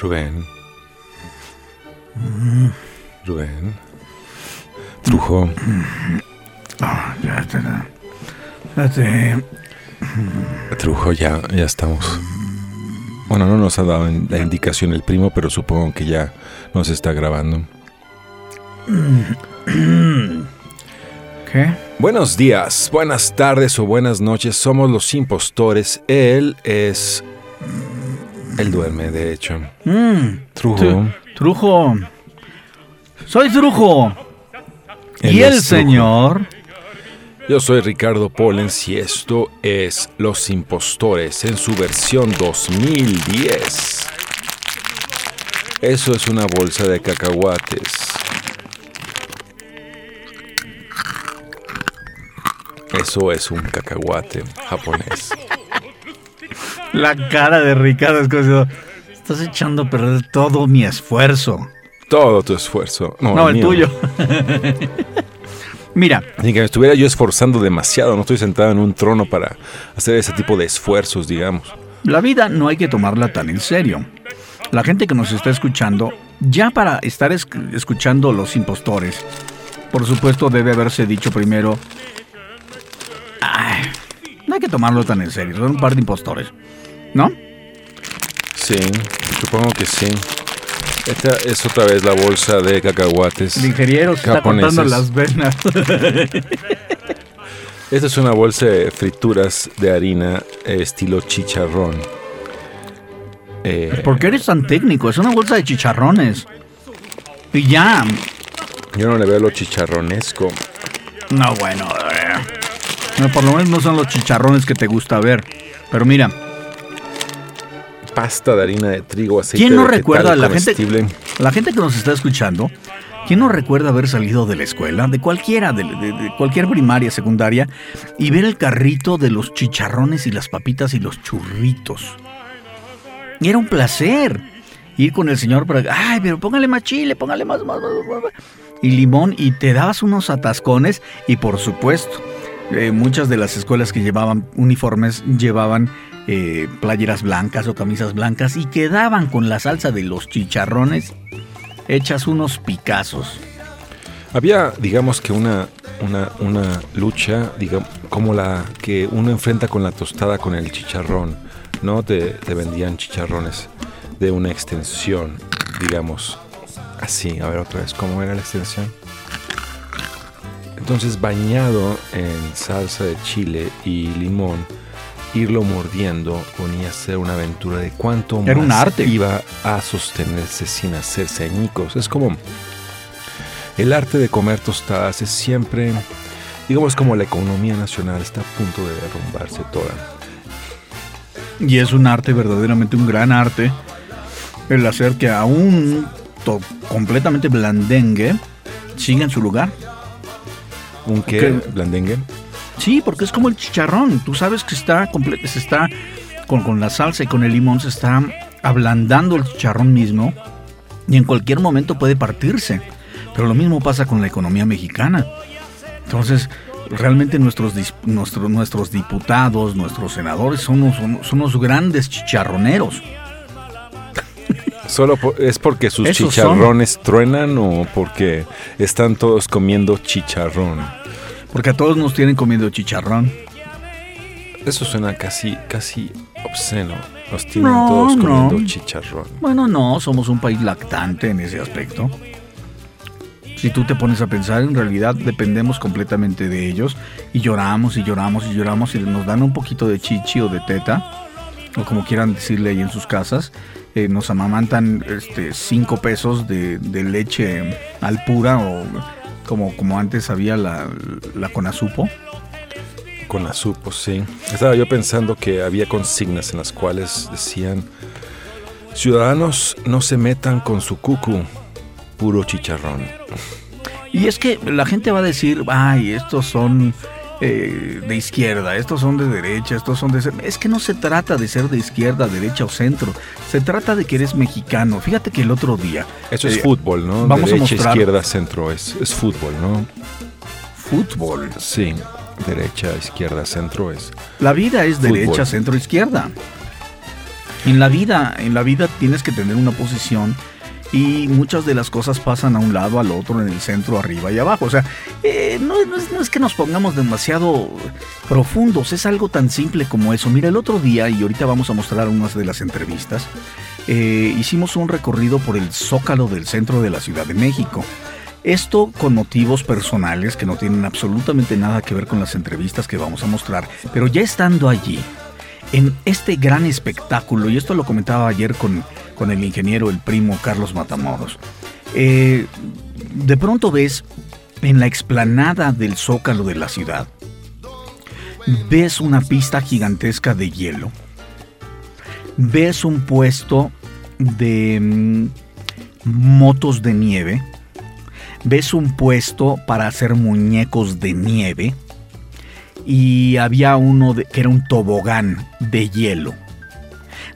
Rubén. Rubén. Trujo. Ah, ya te ya te- Trujo, ya, ya estamos. Bueno, no nos ha dado la indicación el primo, pero supongo que ya nos está grabando. ¿Qué? Buenos días, buenas tardes o buenas noches. Somos los impostores. Él es. Él duerme, de hecho. Mm, Trujo. Trujo. Soy Trujo. Él y el señor. Yo soy Ricardo Pollens y esto es Los Impostores en su versión 2010. Eso es una bolsa de cacahuates. Eso es un cacahuate japonés. La cara de Ricardo es como si- Estás echando a perder todo mi esfuerzo. Todo tu esfuerzo. No, No, el tuyo. Mira, Ni que me estuviera yo esforzando demasiado. No estoy sentado en un trono para hacer ese tipo de esfuerzos, digamos. la vida no hay que tomarla tan en serio. La gente que nos está escuchando, ya para estar es- escuchando los impostores, por supuesto debe haberse dicho primero, "Ay, no hay que tomarlo tan en serio, son un par de impostores, ¿no? Sí, supongo que sí. Esta es otra vez la bolsa de cacahuates. El ingeniero se está japoneses. cortando las venas. Esta es una bolsa de frituras de harina eh, estilo chicharrón. Eh, ¿Por qué eres tan técnico? Es una bolsa de chicharrones. Y ya. yo no le veo lo chicharronesco. No, bueno. eh. No, por lo menos no son los chicharrones que te gusta ver. Pero mira, Pasta de harina de trigo, aceite ¿quién no vegetal recuerda a la gente, comestible. la gente que nos está escuchando? ¿Quién no recuerda haber salido de la escuela, de cualquiera, de, de- de cualquier primaria, secundaria, y ver el carrito de los chicharrones y las papitas y los churritos? Y era un placer ir con el señor para, ay, pero póngale más chile, póngale más, más, más, más, más", y limón, y te dabas unos atascones, y por supuesto, eh, muchas de las escuelas que llevaban uniformes llevaban eh, playeras blancas o camisas blancas y quedaban con la salsa de los chicharrones hechas unos picazos. Había, digamos que una, una, una lucha, digamos, como la que uno enfrenta con la tostada con el chicharrón. No te, te vendían chicharrones de una extensión, digamos, así. A ver otra vez, ¿cómo era la extensión? Entonces, bañado en salsa de chile y limón, irlo mordiendo ponía a ser una aventura de cuánto Era un más arte. iba a sostenerse sin hacerse añicos. Es como el arte de comer tostadas es siempre, digamos, como la economía nacional está a punto de derrumbarse toda. Y es un arte, verdaderamente un gran arte, el hacer que a un to- completamente blandengue siga en su lugar. ¿Un qué? ¿Qué? ¿Blandengue? Sí, porque es como el chicharrón. Tú sabes que está comple- se está con, con la salsa y con el limón se está ablandando el chicharrón mismo y en cualquier momento puede partirse. Pero lo mismo pasa con la economía mexicana. Entonces, realmente nuestros, nuestro- nuestros diputados, nuestros senadores son unos, son- unos grandes chicharroneros. ¿Solo po- es porque sus Esos chicharrones truenan o porque están todos comiendo chicharrón? Porque a todos nos tienen comiendo chicharrón. Eso suena casi, casi obsceno. Nos tienen No, todos no. comiendo chicharrón. Bueno, no, somos un país lactante en ese aspecto. Si tú te pones a pensar, en realidad dependemos completamente de ellos y lloramos y lloramos y lloramos y nos dan un poquito de chichi o de teta, o como quieran decirle ahí en sus casas, eh, nos amamantan este, cinco pesos de, de leche al pura o como, como antes había la, la Conasupo. Con azupos, sí. Estaba yo pensando que había consignas en las cuales decían, ciudadanos no se metan con su cucu, puro chicharrón. Y es que la gente va a decir, ay, estos son eh, de izquierda, estos son de derecha, estos son de... Es que no se trata de ser de izquierda, derecha o centro, se trata de que eres mexicano. Fíjate que el otro día... Eso es eh, fútbol, ¿no? Vamos a mostrar... izquierda, centro, es, es fútbol, ¿no? Fútbol. Sí, derecha, izquierda, centro es... La vida es derecha, centro, izquierda. En la vida, en la vida tienes que tener una posición y muchas de las cosas pasan a un lado, al otro, en el centro, arriba y abajo. O sea, eh, no, es, que nos pongamos demasiado profundos, es algo tan simple como eso. Mira, el otro día, y ahorita vamos a mostrar unas de las entrevistas, eh, hicimos un recorrido por el zócalo del centro de la Ciudad de México. Esto con motivos personales que no tienen absolutamente nada que ver con las entrevistas que vamos a mostrar, pero ya estando allí, en este gran espectáculo, y esto lo comentaba ayer con con el ingeniero, el primo Carlos Matamoros. Eh, de pronto ves en la explanada del zócalo de la ciudad, ves una pista gigantesca de hielo, ves un puesto de mm, motos de nieve, ves un puesto para hacer muñecos de nieve y había uno que era un tobogán de hielo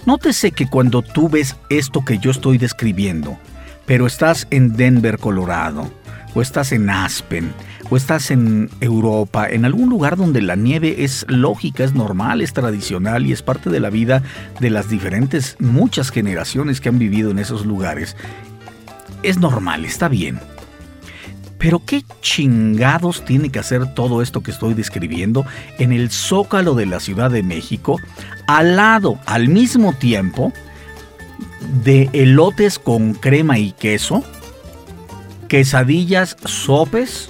Nótese que cuando tú ves esto que yo estoy describiendo, pero estás en Denver, Colorado, o estás en Aspen, o estás en Europa, en algún lugar donde la nieve es lógica, es normal, es tradicional y es parte de la vida de las diferentes, muchas generaciones que han vivido en esos lugares, es normal, está bien. Pero qué chingados tiene que hacer todo esto que estoy describiendo en el zócalo de la Ciudad de México, al lado, al mismo tiempo, de elotes con crema y queso, quesadillas, sopes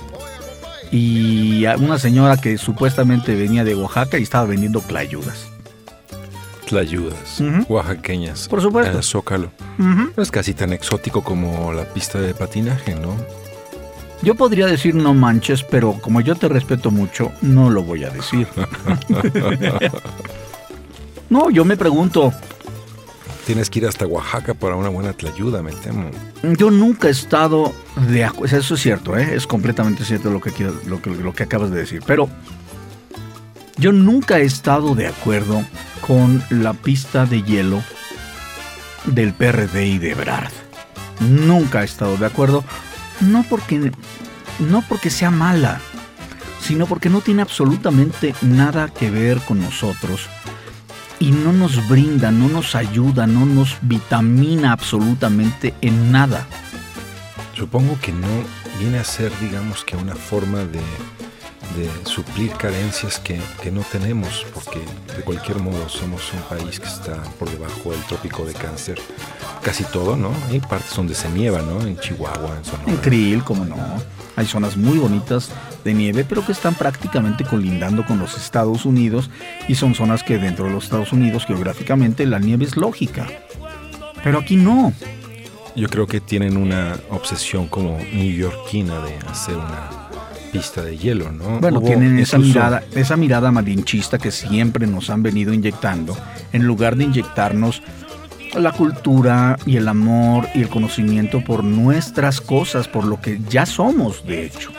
y una señora que supuestamente venía de Oaxaca y estaba vendiendo clayudas. Clayudas, oaxaqueñas. Por supuesto. En el Zócalo. No es casi tan exótico como la pista de patinaje, ¿no? Yo podría decir no manches, pero como yo te respeto mucho, no lo voy a decir. no, yo me pregunto. Tienes que ir hasta Oaxaca para una buena tlayuda, me temo. Yo nunca he estado de acuerdo. Eso es cierto, ¿eh? es completamente cierto lo que, lo, que, lo que acabas de decir. Pero yo nunca he estado de acuerdo con la pista de hielo del PRD y de Brad. Nunca he estado de acuerdo no porque, no porque sea mala, sino porque no tiene absolutamente nada que ver con nosotros y no nos brinda, no nos ayuda, no nos vitamina absolutamente en nada. Supongo que no viene a ser, digamos, que una forma de, suplir carencias que, que, no tenemos, porque de cualquier modo somos un país que está por debajo del trópico de cáncer casi todo, ¿no? Hay partes donde se nieva, ¿no? En Chihuahua, en Sonora. En Krill, como no. Hay zonas muy bonitas de nieve, pero que están prácticamente colindando con los Estados Unidos y son zonas que dentro de los Estados Unidos geográficamente la nieve es lógica. Pero aquí no. Yo creo que tienen una obsesión como neoyorquina de hacer una pista de hielo, ¿no? Bueno, tienen esa mirada, esa mirada malinchista que siempre nos han venido inyectando, en lugar de inyectarnos la cultura y el amor y el conocimiento por nuestras cosas, por lo que ya somos, de hecho.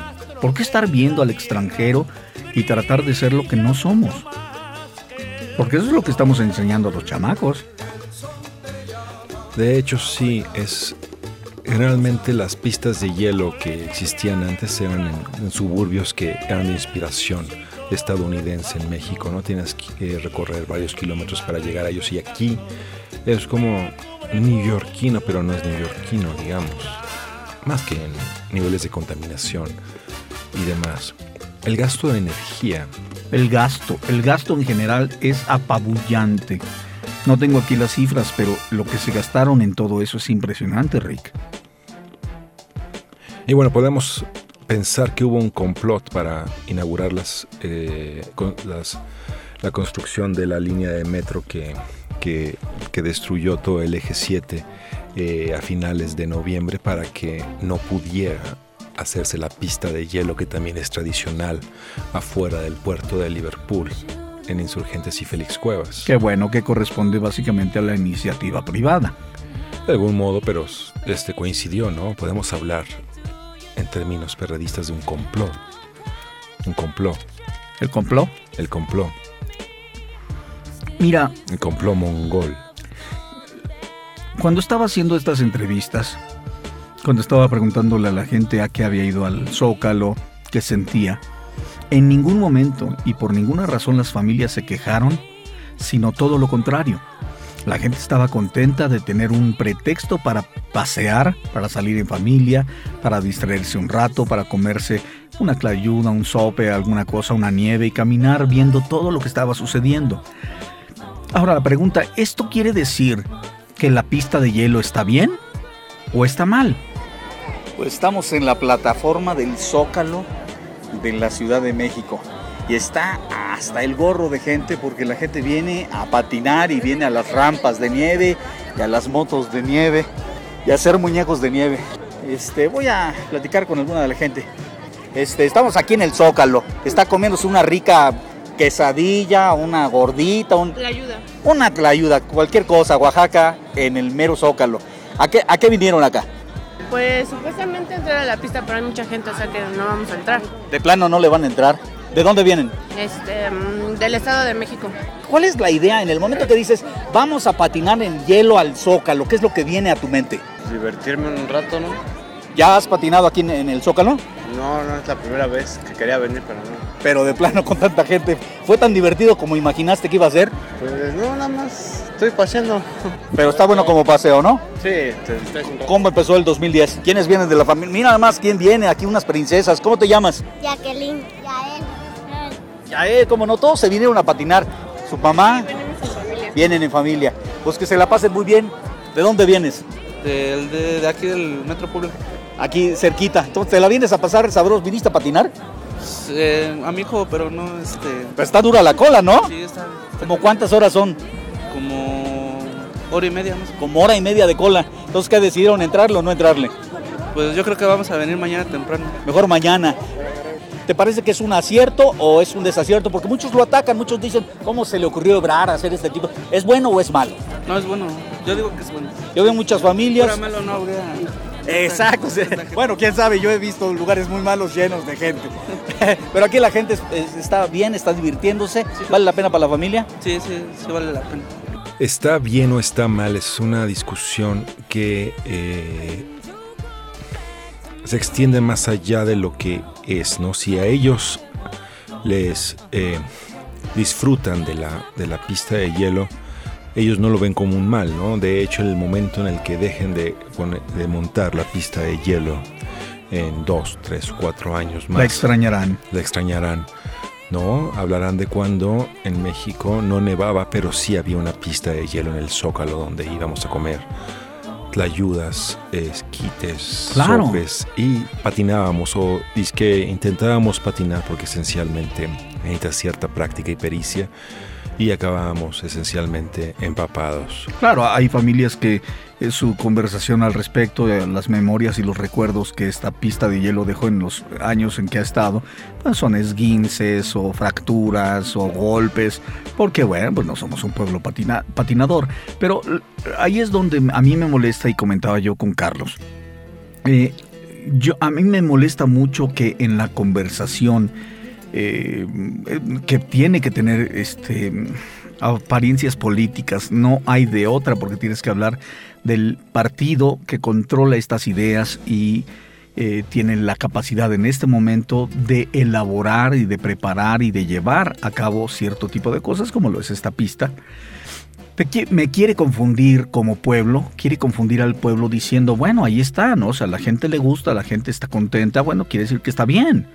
¿Por qué estar viendo al extranjero y tratar de ser lo que no somos? Porque eso es lo que estamos enseñando a los chamacos. De hecho, sí, es generalmente las pistas de hielo que existían antes eran en, en suburbios que eran de inspiración estadounidense en México, ¿no? Tienes que recorrer varios kilómetros para llegar a ellos y aquí es como neoyorquino, pero no es neoyorquino, digamos. Más que en niveles de contaminación y demás. El gasto de energía. El gasto, el gasto en general es apabullante. No tengo aquí las cifras, pero lo que se gastaron en todo eso es impresionante, Rick. Y bueno, podemos pensar que hubo un complot para inaugurar las, eh, las, la construcción de la línea de metro que que, destruyó todo el eje 7 eh, a finales de noviembre para que no pudiera hacerse la pista de hielo que también es tradicional afuera del puerto de Liverpool en Insurgentes y Félix Cuevas. Qué bueno que corresponde básicamente a la iniciativa privada. De algún modo, pero este coincidió, ¿no? Podemos hablar en términos periodistas de un complot. Un complot. ¿El complot? El complot. Mira. El complot mongol. Cuando estaba haciendo estas entrevistas, cuando estaba preguntándole a la gente a qué había ido al Zócalo, qué sentía, en ningún momento y por ninguna razón las familias se quejaron, sino todo lo contrario. La gente estaba contenta de tener un pretexto para pasear, para salir en familia, para distraerse un rato, para comerse una clayuda, un sope, alguna cosa, una nieve y caminar viendo todo lo que estaba sucediendo. Ahora la pregunta, ¿esto quiere decir que la pista de hielo está bien o está mal? Pues estamos en la plataforma del Zócalo de la Ciudad de México y está hasta el gorro de gente porque la gente viene a patinar y viene a las rampas de nieve y a las motos de nieve y a hacer muñecos de nieve. Este, voy a platicar con alguna de la gente. Este, estamos aquí en el Zócalo. Está comiéndose una rica quesadilla, una gordita, un, ayuda. una tlayuda, cualquier cosa, Oaxaca, en el mero Zócalo. ¿A qué, ¿A qué vinieron acá? Pues supuestamente entrar a la pista, pero hay mucha gente, o sea que no vamos a entrar. De plano no le van a entrar. ¿De dónde vienen? Este, mm, del Estado de México. ¿Cuál es la idea en el momento que dices, vamos a patinar en hielo al Zócalo? ¿Qué es lo que viene a tu mente? Divertirme un rato, ¿no? ¿Ya has patinado aquí en, en el Zócalo? No, no es la primera vez que quería venir, pero no. Pero de plano con tanta gente, ¿fue tan divertido como imaginaste que iba a ser? Pues no, nada más estoy paseando. Pero está bueno como paseo, ¿no? Sí. ¿Cómo empezó el 2010? ¿Quiénes vienen de la familia? Mira nada más quién viene, aquí unas princesas. ¿Cómo te llamas? Jacqueline, eh, como no, todos se vinieron a patinar. Su mamá, Venimos en familia. vienen en familia. Pues que se la pasen muy bien. ¿De dónde vienes? De, de aquí del Metro Público. Aquí cerquita. Entonces, ¿te la vienes a pasar sabroso? ¿Viniste a patinar? Eh, a mi hijo, pero no, este... Pero está dura la cola, ¿no? Sí, está ¿Como cuántas horas son? como hora y media más. Como hora y media de cola. Entonces, ¿qué decidieron entrarle o no entrarle? Pues yo creo que vamos a venir mañana temprano. Mejor mañana. ¿Te parece que es un acierto o es un desacierto? Porque muchos lo atacan, muchos dicen, ¿cómo se le ocurrió Ebrar a hacer este tipo? ¿Es bueno o es malo? No, es bueno. Yo digo que es bueno. Yo veo muchas familias. Malo no habría... Exacto. Bueno, quién sabe, yo he visto lugares muy malos llenos de gente. Pero aquí la gente es- es- está bien, está divirtiéndose. ¿Vale la pena para la familia? Sí, sí, sí vale la pena. ¿Está bien o está mal? Es una discusión que eh, se extiende más allá de lo que es, ¿no? Si a ellos les eh, disfrutan de la, de la pista de hielo, ellos no lo ven como un mal, ¿no? De hecho, el momento en el que dejen de, de montar la pista de hielo en dos, tres, cuatro años más La extrañarán. la extrañarán. ¿No? Hablarán de cuando en México no nevaba, pero sí había una pista de hielo en el Zócalo donde íbamos a comer tlayudas, esquites, Claro. sopes y patinábamos o es que intentábamos patinar porque esencialmente necesita cierta práctica y pericia y acabábamos esencialmente empapados. Claro, hay familias que su conversación al respecto de las memorias y los recuerdos que esta pista de hielo dejó en los años en que ha estado, pues son esguinces o fracturas o golpes, porque bueno, pues no somos un pueblo patina- patinador. Pero eh, ahí es donde a mí me molesta y comentaba yo con Carlos. Eh, yo, a mí me molesta mucho que en la conversación eh, que tiene que tener este apariencias políticas, no hay de otra porque tienes que hablar del partido que controla estas ideas y eh, tiene la capacidad en este momento de elaborar y de preparar y de llevar a cabo cierto tipo de cosas como lo es esta pista. Me quiere confundir como pueblo, quiere confundir al pueblo diciendo, bueno, ahí está, ¿no? O sea, la gente le gusta, la gente está contenta, bueno, quiere decir que está bien.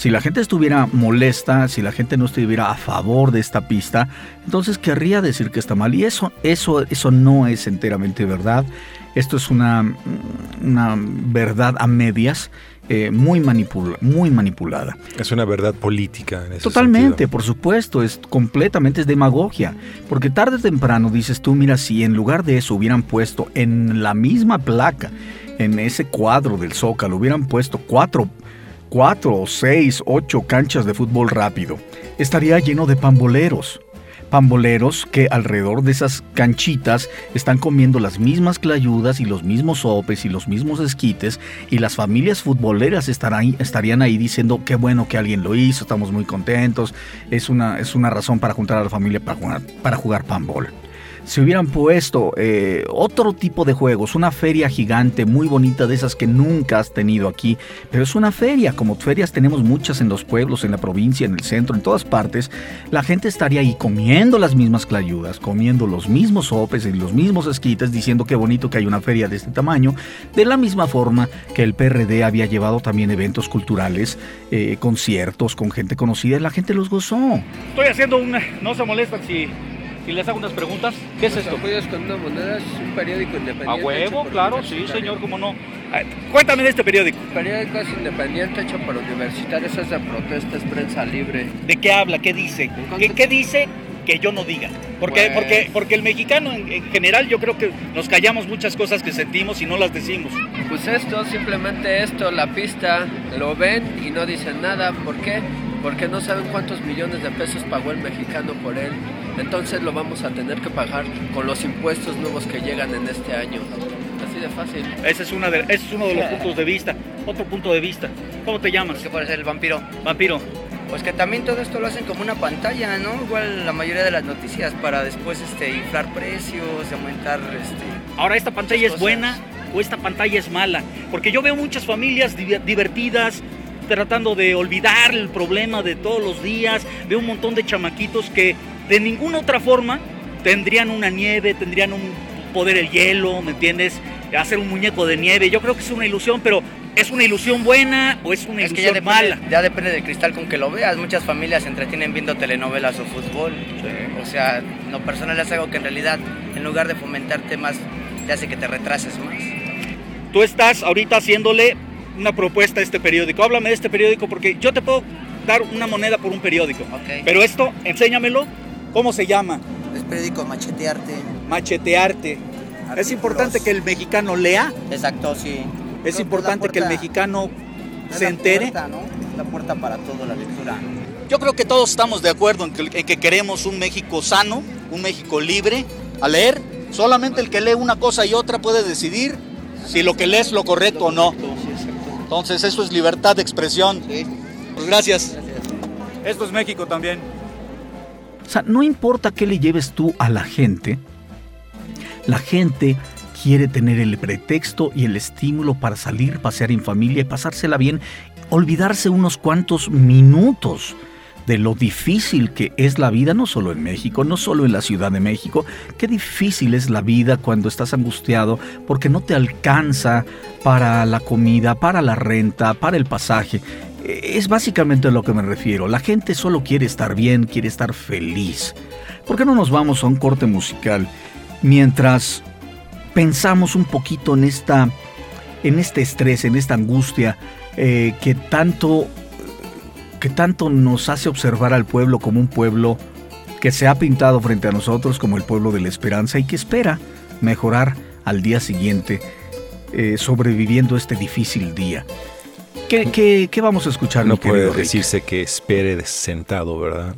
Si la gente estuviera molesta, si la gente no estuviera a favor de esta pista, entonces querría decir que está mal. Y eso, eso, eso no es enteramente verdad. Esto es una, una verdad a medias, eh, muy, manipula, muy manipulada. Es una verdad política. En ese Totalmente, sentido. por supuesto, es completamente es demagogia. Porque tarde o temprano dices tú, mira, si en lugar de eso hubieran puesto en la misma placa, en ese cuadro del Zócalo, hubieran puesto cuatro, cuatro seis, ocho canchas de fútbol rápido, estaría lleno de pamboleros. Pamboleros que alrededor de esas canchitas están comiendo las mismas clayudas y los mismos sopes y los mismos esquites y las familias futboleras estarán estarían ahí diciendo qué bueno que alguien lo hizo, estamos muy contentos, es una, es una razón para juntar a la familia para jugar, para jugar pambol. Si hubieran puesto eh, otro tipo de juegos, una feria gigante muy bonita de esas que nunca has tenido aquí, pero es una feria, como ferias tenemos muchas en los pueblos, en la provincia, en el centro, en todas partes, la gente estaría ahí comiendo las mismas clayudas, comiendo los mismos sopes y los mismos esquites, diciendo qué bonito que hay una feria de este tamaño, de la misma forma que el PRD había llevado también eventos culturales, eh, conciertos con gente conocida, y la gente los gozó. Estoy haciendo una. No se molestan si, si les hago unas preguntas. ¿Qué es esto? apoyas con una moneda es un periódico independiente. A huevo, claro, sí, señor, cómo no. Cuéntame de este periódico. El periódico es independiente hecho por universitarios, es de protesta, es prensa libre. ¿De qué habla? ¿Qué dice? ¿Qué, qué dice que yo no diga? Porque, Pues- porque, porque el mexicano en, en general yo creo que nos callamos muchas cosas que sentimos y no las decimos. Pues esto, simplemente esto, la pista, lo ven y no dicen nada. ¿Por qué? Porque no saben cuántos millones de pesos pagó el mexicano por él. Entonces lo vamos a tener que pagar con los impuestos nuevos que llegan en este año. Así de fácil. Ese es, una de, ese es uno de los puntos de vista. Otro punto de vista. ¿Cómo te llamas? ¿Qué puede ser el vampiro? Vampiro. Pues que también todo esto lo hacen como una pantalla, ¿no? Igual la mayoría de las noticias para después este, inflar precios, aumentar este, Ahora, ¿esta pantalla es buena o esta pantalla es mala? Porque yo veo muchas familias div- divertidas tratando de olvidar el problema de todos los días. Veo un montón de chamaquitos que de ninguna otra forma tendrían una nieve, tendrían un poder el hielo, ¿me entiendes? Hacer un muñeco de nieve. Yo creo que es una ilusión, pero ¿es una ilusión buena o es una Es que ya ilusión depende, mala? ya depende del cristal con que lo veas. Muchas familias se entretienen viendo telenovelas o fútbol. O sea, lo personal es algo que en realidad, en lugar de fomentarte más, te hace que te retrases más. Tú estás ahorita haciéndole una propuesta a este periódico. Háblame de este periódico porque yo te puedo dar una moneda por un periódico. Pero esto, enséñamelo. ¿Cómo se llama? Es periódico Machetearte. Machetearte. Es importante que el mexicano lea. Exacto, sí. Es importante que el mexicano se entere. La puerta para todo, la lectura. Yo creo que todos estamos de acuerdo en que, en que queremos un México sano, un México libre a leer. Solamente el que lee una cosa y otra puede decidir si lo que lee es lo correcto o no. Entonces eso es libertad de expresión. Pues gracias. Esto es México también. O sea, no importa qué le lleves tú a la gente, la gente quiere tener el pretexto y el estímulo para salir, pasear en familia y pasársela bien, olvidarse unos cuantos minutos de lo difícil que es la vida, no solo en México, no solo en la Ciudad de México, qué difícil es la vida cuando estás angustiado porque no te alcanza para la comida, para la renta, para el pasaje. Es básicamente a lo que me refiero. La gente solo quiere estar bien, quiere estar feliz. ¿Por qué no nos vamos a un corte musical mientras pensamos un poquito en esta, en este estrés, en esta angustia eh, que tanto, que tanto nos hace observar al pueblo como un pueblo que se ha pintado frente a nosotros como el pueblo de la esperanza y que espera mejorar al día siguiente, eh, sobreviviendo este difícil día. ¿Qué, qué- qué vamos a escuchar? No puede Rick? decirse que espere sentado, ¿verdad?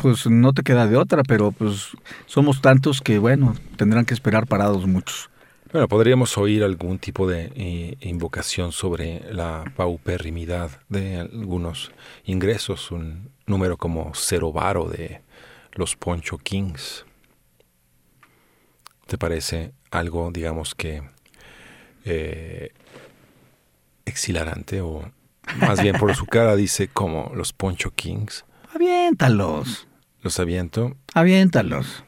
Pues no te queda de otra, pero pues somos tantos que bueno, tendrán que esperar parados muchos. Bueno, podríamos oír algún tipo de eh, invocación sobre la paupérrimidad de algunos ingresos, un número como cero varo de los Poncho Kings. ¿Te parece algo, digamos que, eh, exhilarante o más bien por su cara dice como los Poncho Kings? Aviéntalos, Los aviento. aviéntalos.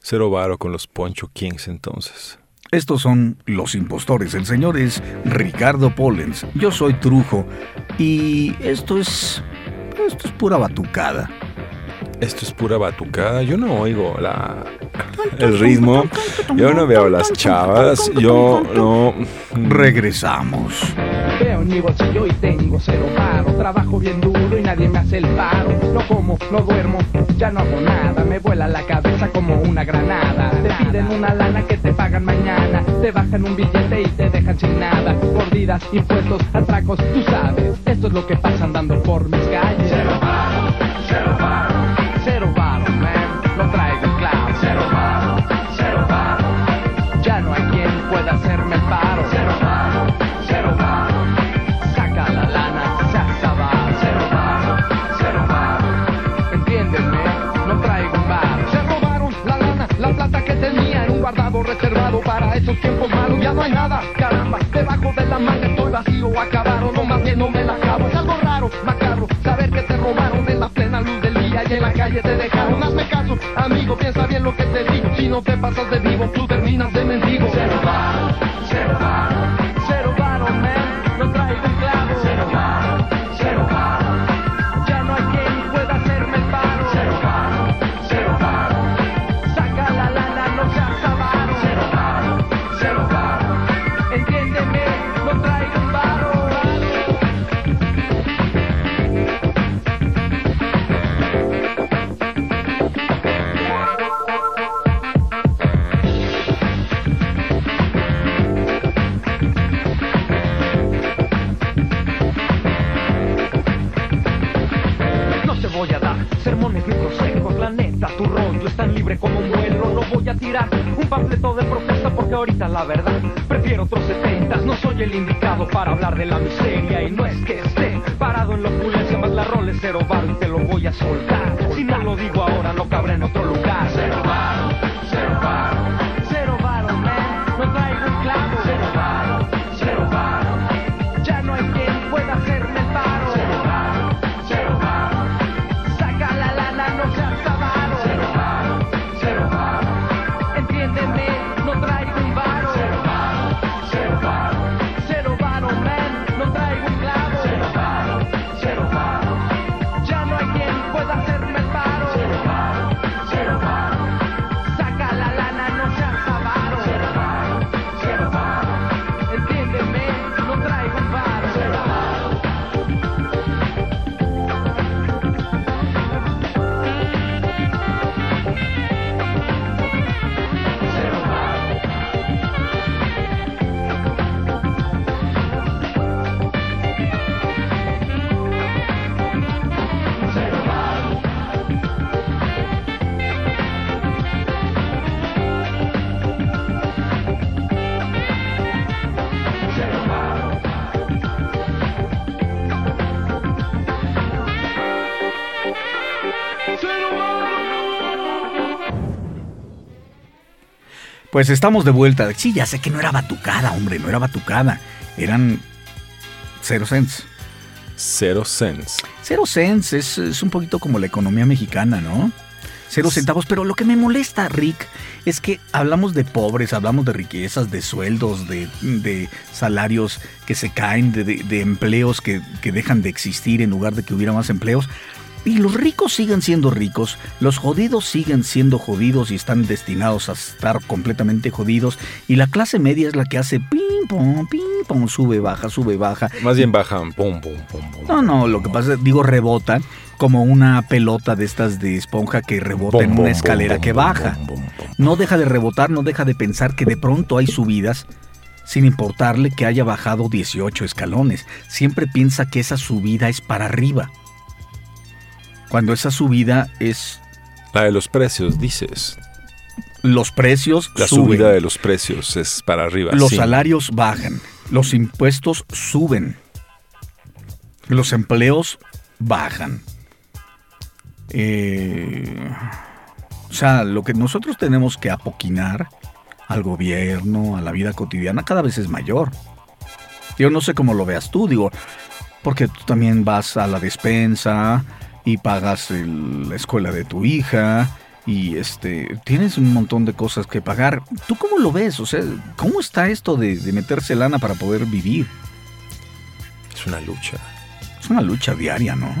Cero varo con los Poncho Kings entonces. Estos son Los Impostores. El señor es Ricardo Pollens. Yo soy Trujo. Y esto es. Esto es pura batucada. Esto es pura batucada. Yo no oigo la, el ritmo. Yo no veo las chavas. Yo no. Regresamos. Veo en mi bolsillo y tengo cero paro. Trabajo bien duro y nadie me hace el paro. No como, no duermo, ya no hago nada. Me vuela la cabeza como una granada. Te piden una lana que te pagan mañana. Te bajan un billete y te dejan sin nada. Mordidas, impuestos, atracos, tú sabes. Esto es lo que pasa andando por mis calles. Cero paro, cero paro. Reservado para esos tiempos malos. Ya no hay nada, caramba. Debajo de la manga estoy vacío, acabaron. No más bien no me la acabo. Es algo raro, macabro, saber que te robaron en la plena luz del día y en la calle te dejaron. Hazme caso, amigo, piensa bien lo que te digo. Si no te pasas de vivo, tú terminas de mendigo. Cero paro, cero paro, ahorita la verdad prefiero otros setentas. No soy el indicado para hablar de la miseria y no es que esté parado en la opulencia, más la rol es cero bar y te lo voy a soltar. Si no lo digo ahora, no cabrá en otro lugar. Cero varo, cero varo, Pues estamos de vuelta. Sí, ya sé que no era batucada, hombre, no era batucada. Eran cero cents. Cero cents. Cero cents es, es un poquito como la economía mexicana, ¿no? Cero centavos, pero lo que me molesta, Rick, es que hablamos de pobres, hablamos de riquezas, de sueldos, de, de salarios que se caen, de, de- de empleos que, que dejan de existir en lugar de que hubiera más empleos. Y los ricos siguen siendo ricos, los jodidos siguen siendo jodidos y están destinados a estar completamente jodidos. Y la clase media es la que hace ping pong, ping pong, sube, baja, sube, baja. Más bien bajan. Pum, pum, pum, pum. No, no, lo que pasa es, digo, rebota como una pelota de estas de esponja que rebota Bom, en una escalera bom, que baja. No deja de rebotar, no deja de pensar que de pronto hay subidas sin importarle que haya bajado 18 escalones. Siempre piensa que esa subida es para arriba. Cuando esa subida es La de los precios, dices. los precios La suben, subida de los precios es para arriba. los sí. salarios bajan, los impuestos suben, los empleos bajan. Eh, o sea, lo que nosotros tenemos que apoquinar al gobierno, a la vida cotidiana, cada vez es mayor. Yo no sé cómo lo veas tú, digo, porque tú también vas a la despensa y pagas el- la escuela de tu hija y este tienes un montón de cosas que pagar. ¿Tú cómo lo ves? O sea, ¿cómo está esto de, de meterse lana para poder vivir? Es una lucha. Es una lucha diaria, ¿no?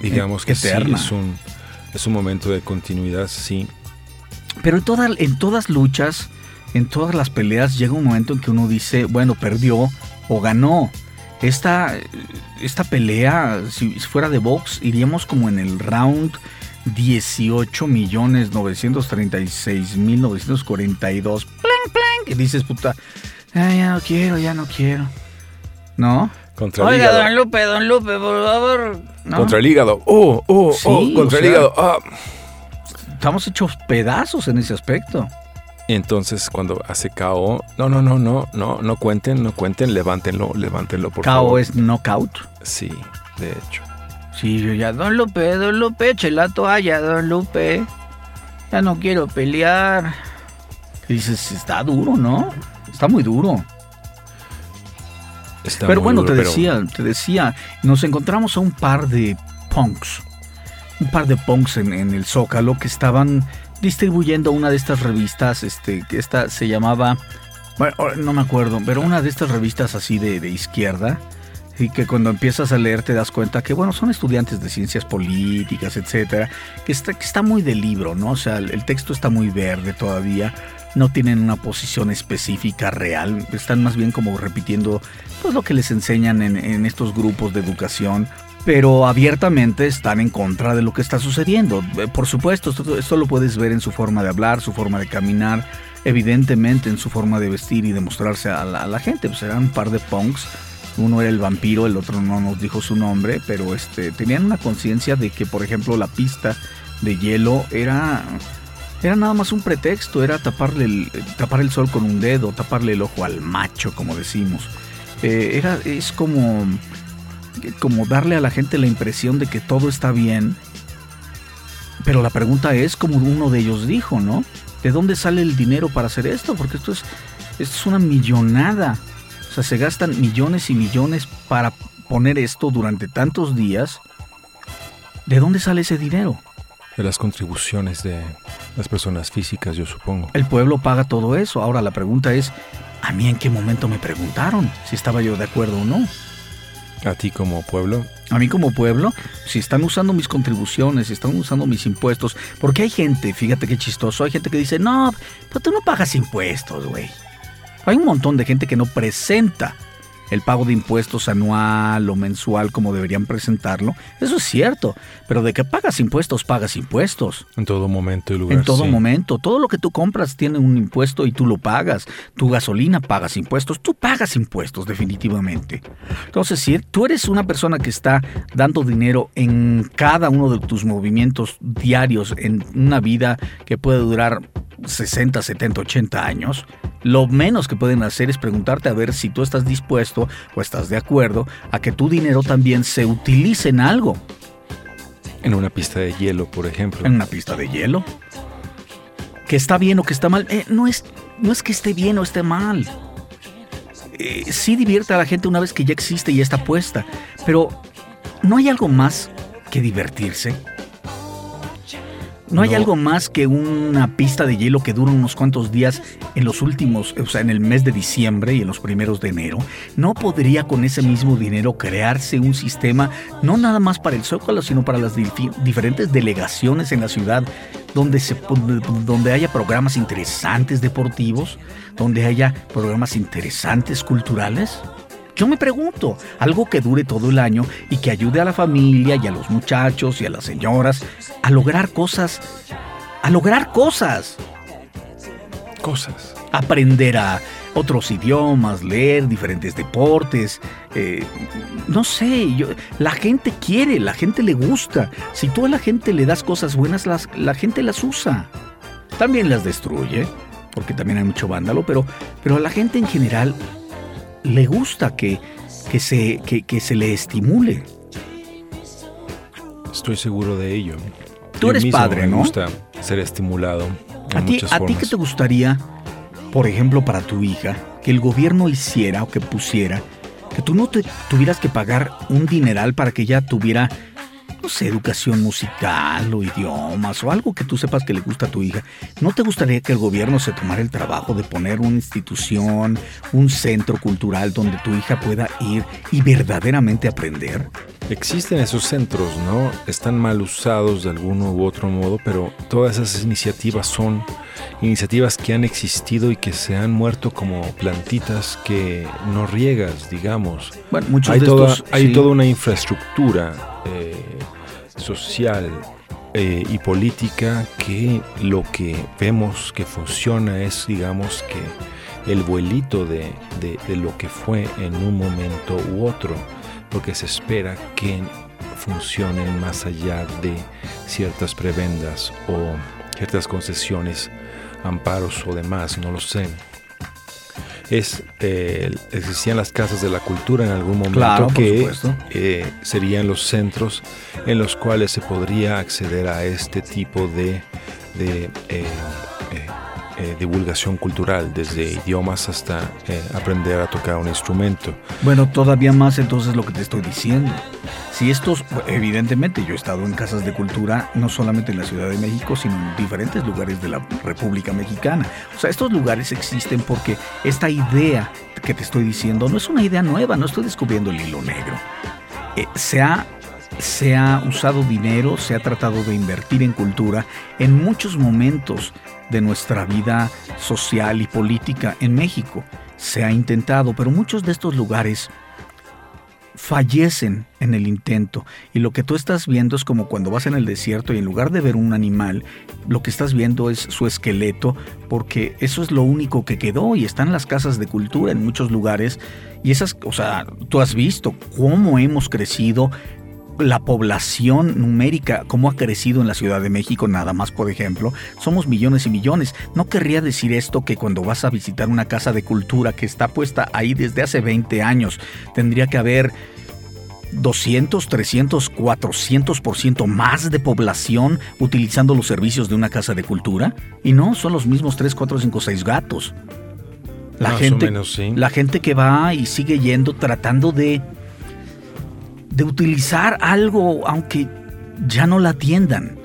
Digamos que sí, Eterna. es un, es un momento de continuidad, sí. Pero en, toda- en todas luchas, en todas las peleas, llega un momento en que uno dice, bueno, perdió o ganó. Esta, esta pelea, si fuera de box, iríamos como en el round 18 millones 936 mil 942. Plan, plan. Y dices, puta, "Ay, ya no quiero, ya no quiero. ¿No? Contra el Oiga, hígado. don Lupe, don Lupe, por favor. ¿no? Contra el hígado. Oh, oh, Sí, oh, contra el sea, hígado. Ah. Estamos hechos pedazos en ese aspecto. Entonces cuando hace KO, no, no, no, no, no, no cuenten, no cuenten, levántenlo, levántenlo, por KO favor. es knockout. Sí, de hecho. Sí, yo ya, don Lupe, don Lupe, eche la toalla, don Lupe. Ya no quiero pelear. Y dices, está duro, ¿no? Está muy duro. Está pero muy bueno, duro, te pero- decía, te decía, nos encontramos a un par de punks. Un par de punks en, en el Zócalo que estaban distribuyendo una de estas revistas, este, que esta se llamaba, bueno, no me acuerdo, pero una de estas revistas así de, de izquierda, y que cuando empiezas a leer te das cuenta que, bueno, son estudiantes de ciencias políticas, etcétera, que está, que está muy de libro, ¿no? O sea, el, el texto está muy verde todavía, no tienen una posición específica real, están más bien como repitiendo pues lo que les enseñan en, en estos grupos de educación, pero abiertamente están en contra de lo que está sucediendo. Eh, Por supuesto, esto, lo puedes ver en su forma de hablar, su forma de caminar, evidentemente en su forma de vestir y de mostrarse a la, a la gente. Pues eran un par de punks. Uno era el vampiro, el otro no nos dijo su nombre, pero este, tenían una conciencia de que, por ejemplo, la pista de hielo era, era nada más un pretexto, era taparle el, tapar el sol con un dedo, taparle el ojo al macho, como decimos. Eh, era, es como, como darle a la gente la impresión de que todo está bien. Pero la pregunta es, como uno de ellos dijo, ¿no? ¿De dónde sale el dinero para hacer esto? Porque esto es, esto es una millonada. O sea, se gastan millones y millones para poner esto durante tantos días. ¿De dónde sale ese dinero? De las contribuciones de las personas físicas, yo supongo. El pueblo paga todo eso. Ahora la pregunta es, ¿a mí en qué momento me preguntaron si estaba yo de acuerdo o no? A ti como pueblo, A mí como pueblo, si están usando mis contribuciones, si están usando mis impuestos, porque hay gente, fíjate qué chistoso, hay gente que dice, no, pero tú no pagas impuestos, güey. Hay un montón de gente que no presenta el pago de impuestos anual o mensual como deberían presentarlo. Eso es cierto, pero de que pagas impuestos, pagas impuestos. en todo momento y lugar. En todo sí. momento, todo lo que tú compras tiene un impuesto y tú lo pagas. Tu gasolina pagas impuestos, tú pagas impuestos definitivamente. Entonces, si tú eres una persona que está dando dinero en cada uno de tus movimientos diarios en una vida que puede durar 60, 70, 80 años, lo menos que pueden hacer es preguntarte a ver si tú estás dispuesto o estás de acuerdo a que tu dinero también se utilice en algo. En una pista de hielo, por ejemplo. En una pista de hielo. Que está bien o que está mal. Eh, no, es, no es que esté bien o esté mal. Eh, sí divierte a la gente una vez que ya existe y ya está puesta. Pero ¿no hay algo más que divertirse? ¿No hay No. algo más que una pista de hielo que dura unos cuantos días en los últimos, o sea, en el mes de diciembre y en los primeros de enero? ¿No podría con ese mismo dinero crearse un sistema, no nada más para el Zócalo, sino para las diferentes delegaciones en la ciudad, donde, se, donde haya programas interesantes deportivos, donde haya programas interesantes culturales? Yo me pregunto, algo que dure todo el año y que ayude a la familia y a los muchachos y a las señoras a lograr cosas, a lograr cosas. Cosas. Aprender a otros idiomas, leer diferentes deportes, eh, no sé, yo, la gente quiere, la gente le gusta. Si tú a la gente le das cosas buenas, las- la gente las usa. También las destruye, porque también hay mucho vándalo, pero, pero a la gente en general le gusta que, que, se, que, que se le estimule. Estoy seguro de ello. Tú Yo eres mismo padre, me ¿no? gusta ser estimulado en ¿A ti, ¿A ti qué te gustaría, por ejemplo, para tu hija, que el gobierno hiciera o que pusiera, que tú no te tuvieras que pagar un dineral para que ella tuviera no sé, educación musical o idiomas o algo que tú sepas que le gusta a tu hija, ¿no te gustaría que el gobierno se tomara el trabajo de poner una institución, un centro cultural donde tu hija pueda ir y verdaderamente aprender? Existen esos centros, ¿no? Están mal usados de alguno u otro modo, pero todas esas iniciativas son iniciativas que han existido y que se han muerto como plantitas que no riegas, digamos. Bueno, muchos hay de toda, estos, hay sí. toda una infraestructura eh, social eh, y política que lo que vemos que funciona es, digamos, que el vuelito de, de- de lo que fue en un momento u otro, porque se espera que funcionen más allá de ciertas prebendas o ciertas concesiones, amparos o demás, no lo sé. Es, eh, existían las casas de la cultura en algún momento Claro, que eh, serían los centros en los cuales se podría acceder a este tipo de, de, eh, eh, divulgación cultural, desde idiomas hasta eh, aprender a tocar un instrumento. Bueno, todavía más entonces lo que te estoy diciendo. Si estos, evidentemente yo he estado en casas de cultura, no solamente en la Ciudad de México, sino en diferentes lugares de la República Mexicana. O sea, estos lugares existen porque esta idea que te estoy diciendo no es una idea nueva, no estoy descubriendo el hilo negro. Eh, se, ha, se ha usado dinero, se ha tratado de invertir en cultura en muchos momentos de nuestra vida social y política en México. Se ha intentado, pero muchos de estos lugares fallecen en el intento. Y lo que tú estás viendo es como cuando vas en el desierto y en lugar de ver un animal, lo que estás viendo es su esqueleto, porque eso es lo único que quedó y están las casas de cultura en muchos lugares. Y esas, o sea, tú has visto cómo hemos crecido la población numérica, cómo ha crecido en la Ciudad de México, nada más, por ejemplo, somos millones y millones. No querría decir esto que cuando vas a visitar una casa de cultura que está puesta ahí desde hace 20 años, tendría que haber 200, 300, 400% más de población utilizando los servicios de una casa de cultura. Y no, son los mismos 3, 4, 5, 6 gatos. La Más o gente, menos, sí. la gente que va y sigue yendo tratando de de utilizar algo aunque ya no la atiendan,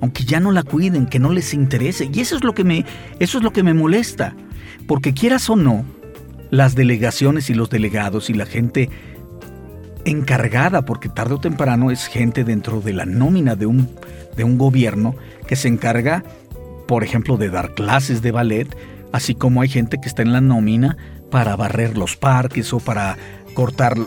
aunque ya no la cuiden, que no les interese. Y eso es lo que me eso es lo que me molesta, porque quieras o no, las delegaciones y los delegados y la gente encargada, porque tarde o temprano es gente dentro de la nómina de un de un gobierno que se encarga, por ejemplo, de dar clases de ballet, así como hay gente que está en la nómina para barrer los parques o para cortar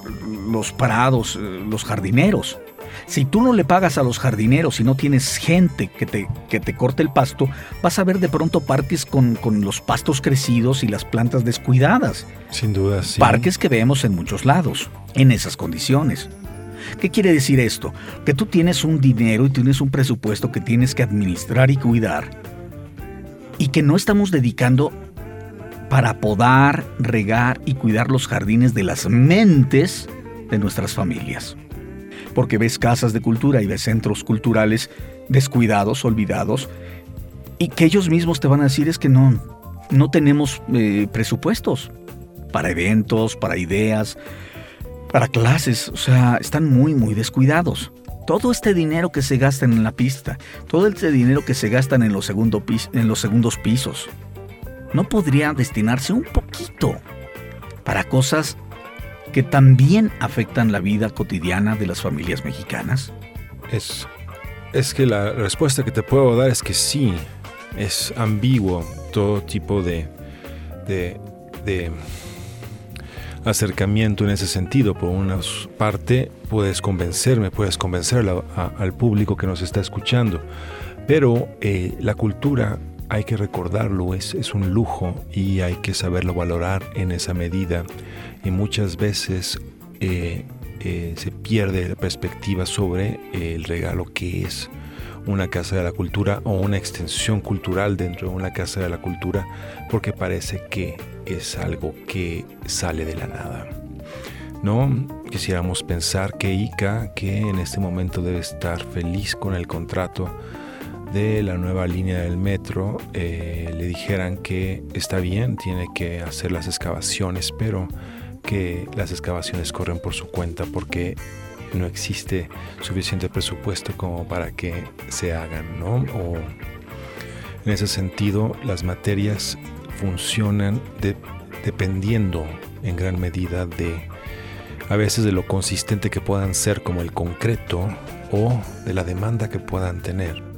los prados, eh, los jardineros. Si tú no le pagas a los jardineros y no tienes gente que te, que te corte el pasto, vas a ver de pronto parques con, con los pastos crecidos y las plantas descuidadas. Sin duda, sí. Parques que vemos en muchos lados, en esas condiciones. ¿Qué quiere decir esto? Que tú tienes un dinero y tienes un presupuesto que tienes que administrar y cuidar y que no estamos dedicando para podar, regar y cuidar los jardines de las mentes de nuestras familias. Porque ves casas de cultura y ves centros culturales descuidados, olvidados, y que ellos mismos te van a decir es que no, no tenemos eh, presupuestos para eventos, para ideas, para clases, o sea, están muy, muy descuidados. Todo este dinero que se gasta en la pista, todo este dinero que se gastan en en los segundos pisos, ¿no podría destinarse un poquito para cosas que también afectan la vida cotidiana de las familias mexicanas? Es, es que la respuesta que te puedo dar es que sí, es ambiguo todo tipo de, de, de acercamiento en ese sentido. Por una parte, puedes convencerme, puedes convencer al público que nos está escuchando, pero eh, la cultura, hay que recordarlo, es, es un lujo y hay que saberlo valorar en esa medida. Y muchas veces eh, eh, se pierde la perspectiva sobre el regalo que es una casa de la cultura o una extensión cultural dentro de una casa de la cultura porque parece que es algo que sale de la nada. No quisiéramos pensar que ICA, que en este momento debe estar feliz con el contrato de la nueva línea del metro, eh, le dijeran que está bien, tiene que hacer las excavaciones, pero que las excavaciones corren por su cuenta porque no existe suficiente presupuesto como para que se hagan, ¿no? O en ese sentido, las materias funcionan de- dependiendo en gran medida de a veces de lo consistente que puedan ser como el concreto o de la demanda que puedan tener.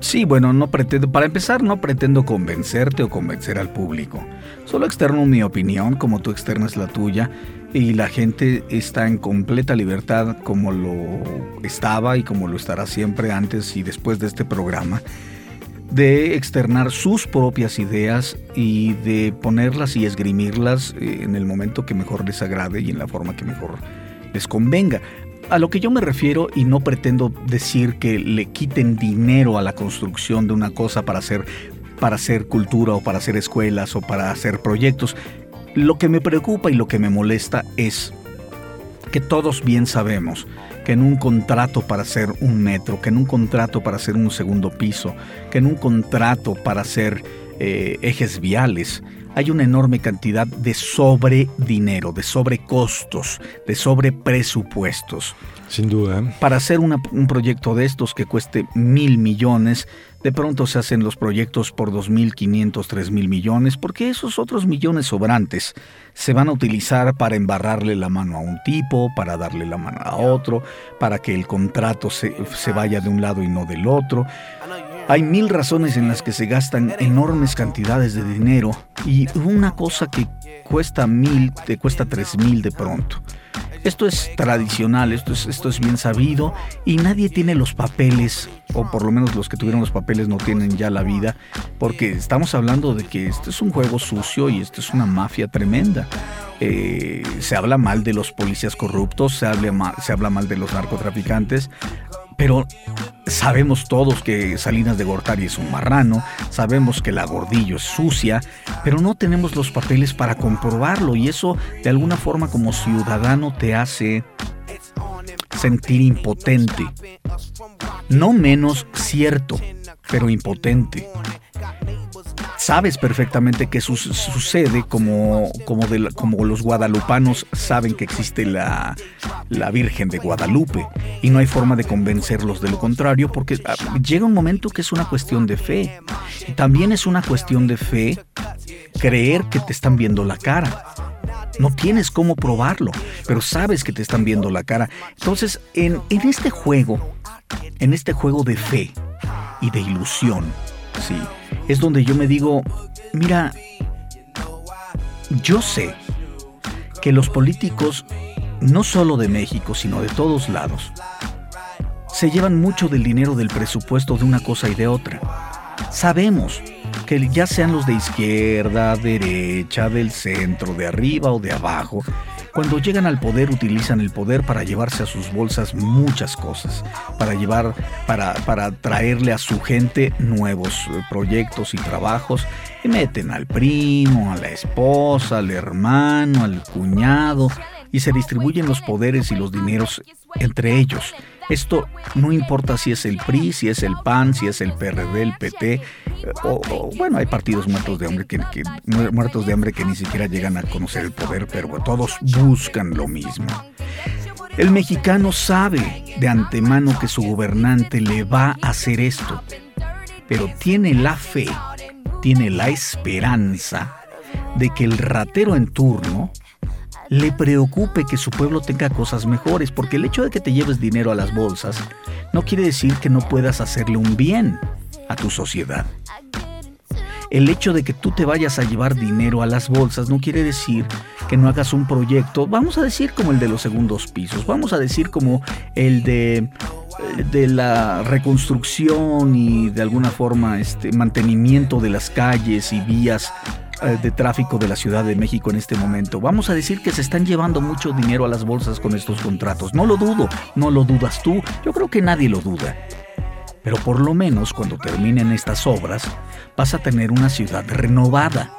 Sí, bueno, no pretendo, para empezar, no pretendo convencerte o convencer al público. Solo externo mi opinión, como tú externas la tuya, y la gente está en completa libertad como lo estaba y como lo estará siempre antes y después de este programa, de externar sus propias ideas y de ponerlas y esgrimirlas eh, en el momento que mejor les agrade y en la forma que mejor les convenga. A lo que yo me refiero, y no pretendo decir que le quiten dinero a la construcción de una cosa para hacer, para hacer cultura o para hacer escuelas o para hacer proyectos, lo que me preocupa y lo que me molesta es que todos bien sabemos que en un contrato para hacer un metro, que en un contrato para hacer un segundo piso, que en un contrato para hacer eh, ejes viales, hay una enorme cantidad de sobre dinero, de sobrecostos, de sobrepresupuestos. Sin duda. Para hacer una- un proyecto de estos que cueste mil millones, de pronto se hacen los proyectos por dos mil quinientos, tres mil millones, porque esos otros millones sobrantes se van a utilizar para embarrarle la mano a un tipo, para darle la mano a otro, para que el contrato se, se vaya de un lado y no del otro. Hay mil razones en las que se gastan enormes cantidades de dinero y una cosa que cuesta mil te cuesta tres mil de pronto. Esto es tradicional, esto es, esto es bien sabido y nadie tiene los papeles, o por lo menos los que tuvieron los papeles no tienen ya la vida, porque estamos hablando de que esto es un juego sucio y esto es una mafia tremenda. Eh, se habla mal de los policías corruptos, se habla, ma- se habla mal de los narcotraficantes, pero sabemos todos que Salinas de Gortari es un marrano, sabemos que la Gordillo es sucia, pero no tenemos los papeles para comprobarlo y eso de alguna forma como ciudadano te hace sentir impotente. No menos cierto, pero impotente. Sabes perfectamente que su- sucede como, como, los guadalupanos saben que existe la, la Virgen de Guadalupe y no hay forma de convencerlos de lo contrario porque ah, llega un momento que es una cuestión de fe. Y también es una cuestión de fe creer que te están viendo la cara. No tienes cómo probarlo, pero sabes que te están viendo la cara. Entonces, en, en este juego, en este juego de fe y de ilusión, sí, es donde yo me digo, mira, yo sé que los políticos, no solo de México, sino de todos lados, se llevan mucho del dinero del presupuesto de una cosa y de otra. Sabemos que ya sean los de izquierda, derecha, del centro, de arriba o de abajo, cuando llegan al poder utilizan el poder para llevarse a sus bolsas muchas cosas, para llevar, para, para traerle a su gente nuevos eh, proyectos y trabajos, y meten al primo, a la esposa, al hermano, al cuñado, y se distribuyen los poderes y los dineros entre ellos. Esto no importa si es el PRI, si es el PAN, si es el PRD, el PT, o, bueno, hay partidos muertos de hambre que, que- mu- muertos de hambre que ni siquiera llegan a conocer el poder, pero todos buscan lo mismo. El mexicano sabe de antemano que su gobernante le va a hacer esto, pero tiene la fe, tiene la esperanza de que el ratero en turno le preocupe que su pueblo tenga cosas mejores, porque el hecho de que te lleves dinero a las bolsas no quiere decir que no puedas hacerle un bien a tu sociedad. El hecho de que tú te vayas a llevar dinero a las bolsas no quiere decir que no hagas un proyecto, vamos a decir como el de los segundos pisos, vamos a decir como el de de la reconstrucción y de alguna forma este mantenimiento de las calles y vías eh, de tráfico de la Ciudad de México en este momento. Vamos a decir que se están llevando mucho dinero a las bolsas con estos contratos. No lo dudo, no lo dudas tú, yo creo que nadie lo duda. Pero por lo menos cuando terminen estas obras, vas a tener una ciudad renovada.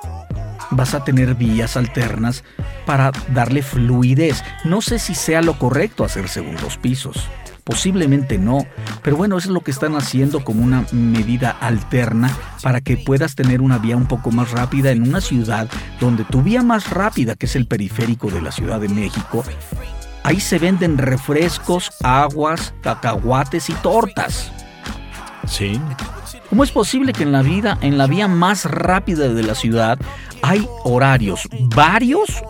Vas a tener vías alternas para darle fluidez. No sé si sea lo correcto hacer segundos pisos. Posiblemente no, pero bueno, eso es lo que están haciendo como una medida alterna para que puedas tener una vía un poco más rápida en una ciudad donde tu vía más rápida, que es el periférico de la Ciudad de México, Ahí se venden refrescos, aguas, cacahuates y tortas. Sí. ¿Cómo es posible que en la vida, en la vía más rápida de la ciudad, hay horarios, varios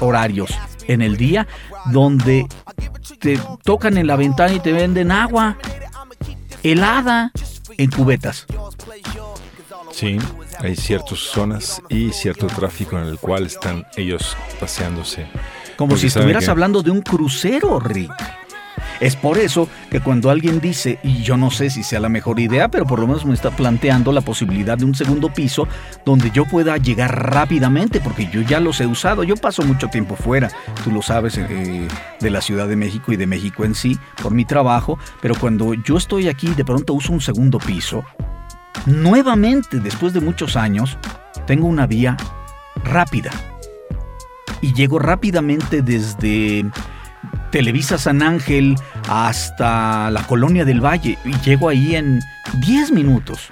horarios en el día donde te tocan en la ventana y te venden agua helada en cubetas? Sí, hay ciertas zonas y cierto tráfico en el cual están ellos paseándose. Como Porque si estuvieras que- hablando de un crucero, Rick. Es por eso que cuando alguien dice, y yo no sé si sea la mejor idea, pero por lo menos me está planteando la posibilidad de un segundo piso donde yo pueda llegar rápidamente, porque yo ya los he usado. Yo paso mucho tiempo fuera, tú lo sabes, eh, de la Ciudad de México y de México en sí, por mi trabajo, pero cuando yo estoy aquí, de pronto uso un segundo piso. Nuevamente, después de muchos años, tengo una vía rápida y llego rápidamente desde Televisa San Ángel hasta la Colonia del Valle y llego ahí en 10 minutos.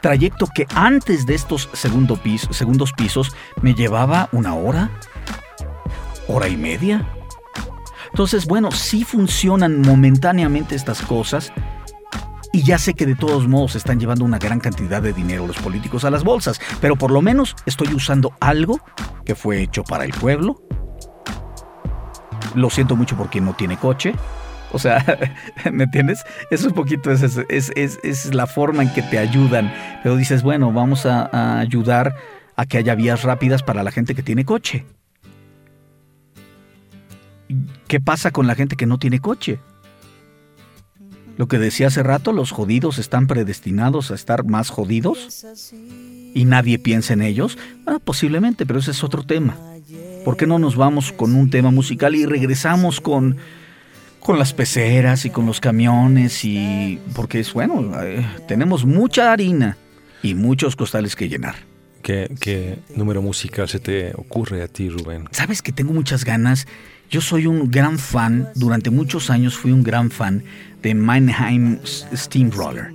Trayecto que antes de estos segundo segundos pisos me llevaba una hora, hora y media. Entonces, bueno, sí funcionan momentáneamente estas cosas y ya sé que de todos modos están llevando una gran cantidad de dinero los políticos a las bolsas, pero por lo menos estoy usando algo que fue hecho para el pueblo. Lo siento mucho por quien no tiene coche. O sea, ¿me entiendes? Es un poquito, es, es, es- la forma en que te ayudan. Pero dices, bueno, vamos a ayudar a que haya vías rápidas para la gente que tiene coche. ¿Qué pasa con la gente que no tiene coche? Lo que decía hace rato, los jodidos están predestinados a estar más jodidos y nadie piensa en ellos. Ah, posiblemente, pero ese es otro tema. ¿Por qué no nos vamos con un tema musical y regresamos con, con las peceras y con los camiones? Y porque es bueno, eh, tenemos mucha harina y muchos costales que llenar. ¿Qué, qué número musical se te ocurre a ti, Rubén? Sabes que tengo muchas ganas. Yo soy un gran fan, durante muchos años fui un gran fan de Mannheim Steamroller.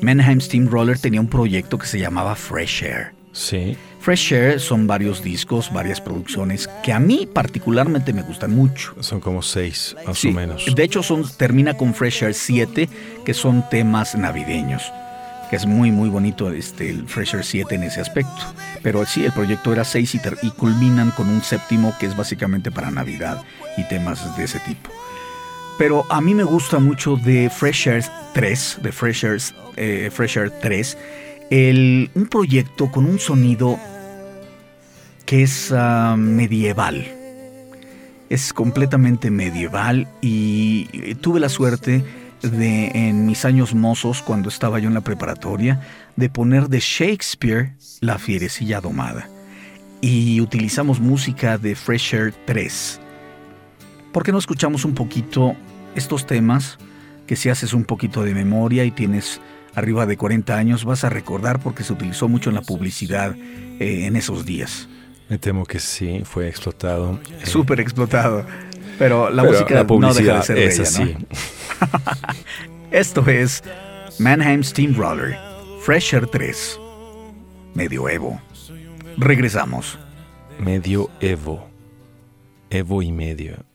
Mannheim Steamroller tenía un proyecto que se llamaba Fresh Air. Sí. Fresh Air son varios discos, varias producciones que a mí particularmente me gustan mucho. Son como seis, más Sí, o menos. De hecho, son, termina con Fresh Air 7, que son temas navideños. Que es muy, muy bonito este, el Fresh Air 7 en ese aspecto. Pero sí, el proyecto era 6 y, y culminan con un séptimo que es básicamente para Navidad y temas de ese tipo. Pero a mí me gusta mucho de Fresh Air 3, de Fresh Air, eh, Fresh Air 3, un proyecto con un sonido que es ah, medieval. Es completamente medieval y eh, tuve la suerte de en mis años mozos, cuando estaba yo en la preparatoria, de poner de Shakespeare La fierecilla domada. Y utilizamos música de Fresh Air 3. ¿Por qué no escuchamos un poquito estos temas que si haces un poquito de memoria y tienes arriba de 40 años vas a recordar porque se utilizó mucho en la publicidad eh, en esos días? Me temo que sí, fue explotado. Eh, Súper explotado. Pero la Pero música la no publicidad deja de ser es bella, así. ¿no? Esto es Mannheim Steamroller, Fresher 3, Medioevo. Regresamos. Medio Evo. Evo y medio.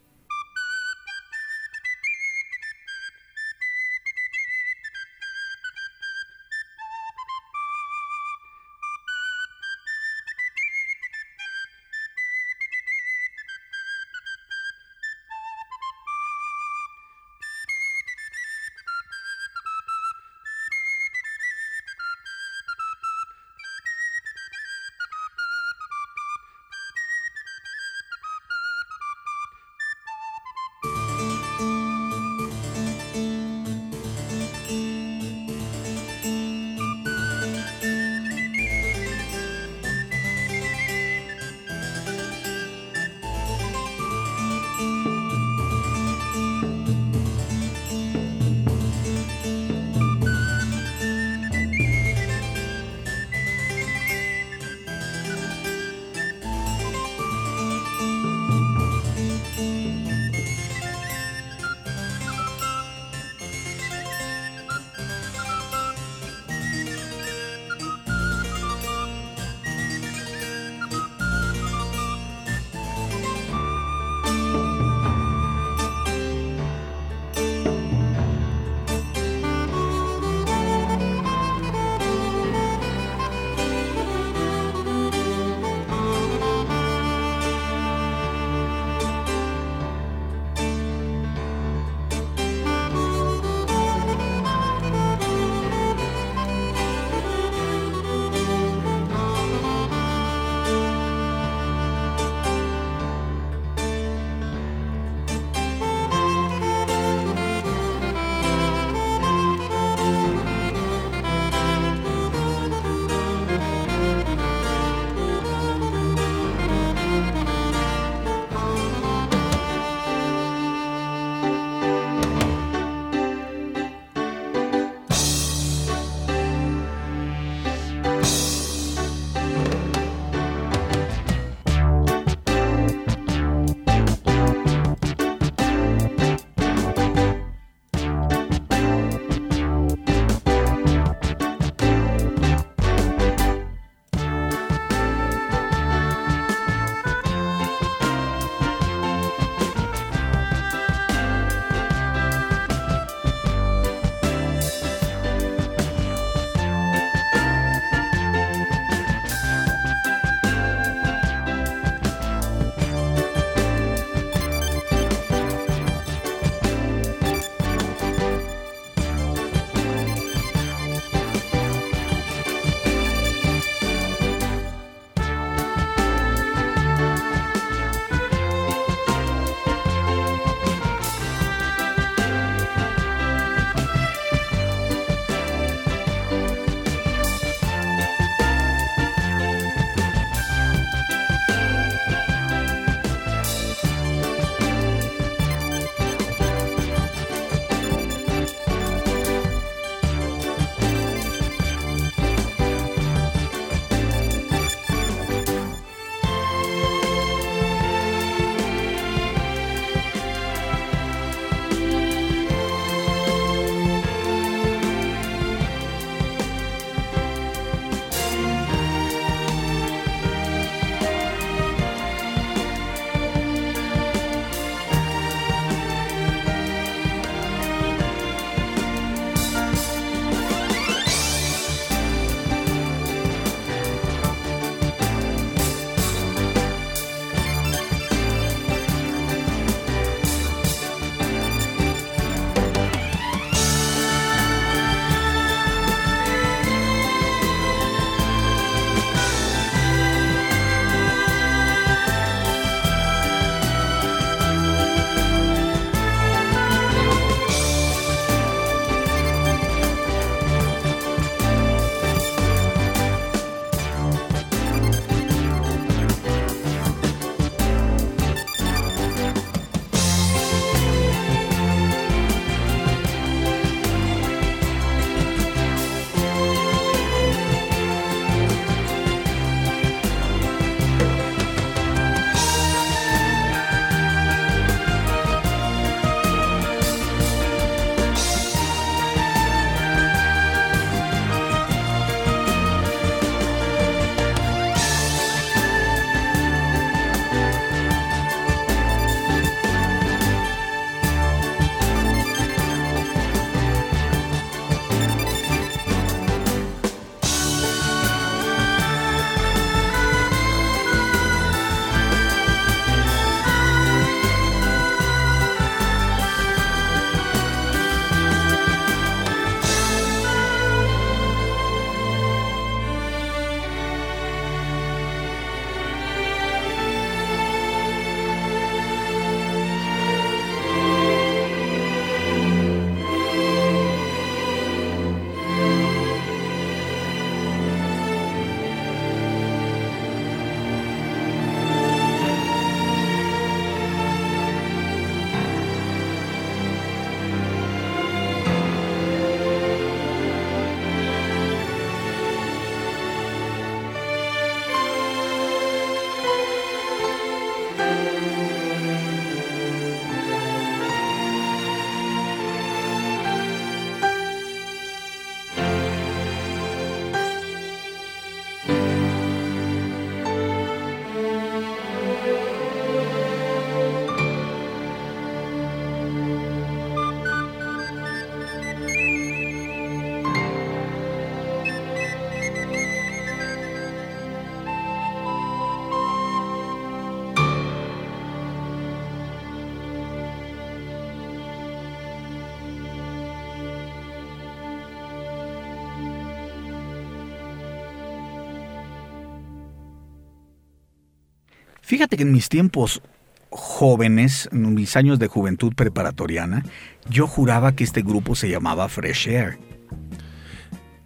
Fíjate que en mis tiempos jóvenes, en mis años de juventud preparatoriana, yo juraba que este grupo se llamaba Fresh Air.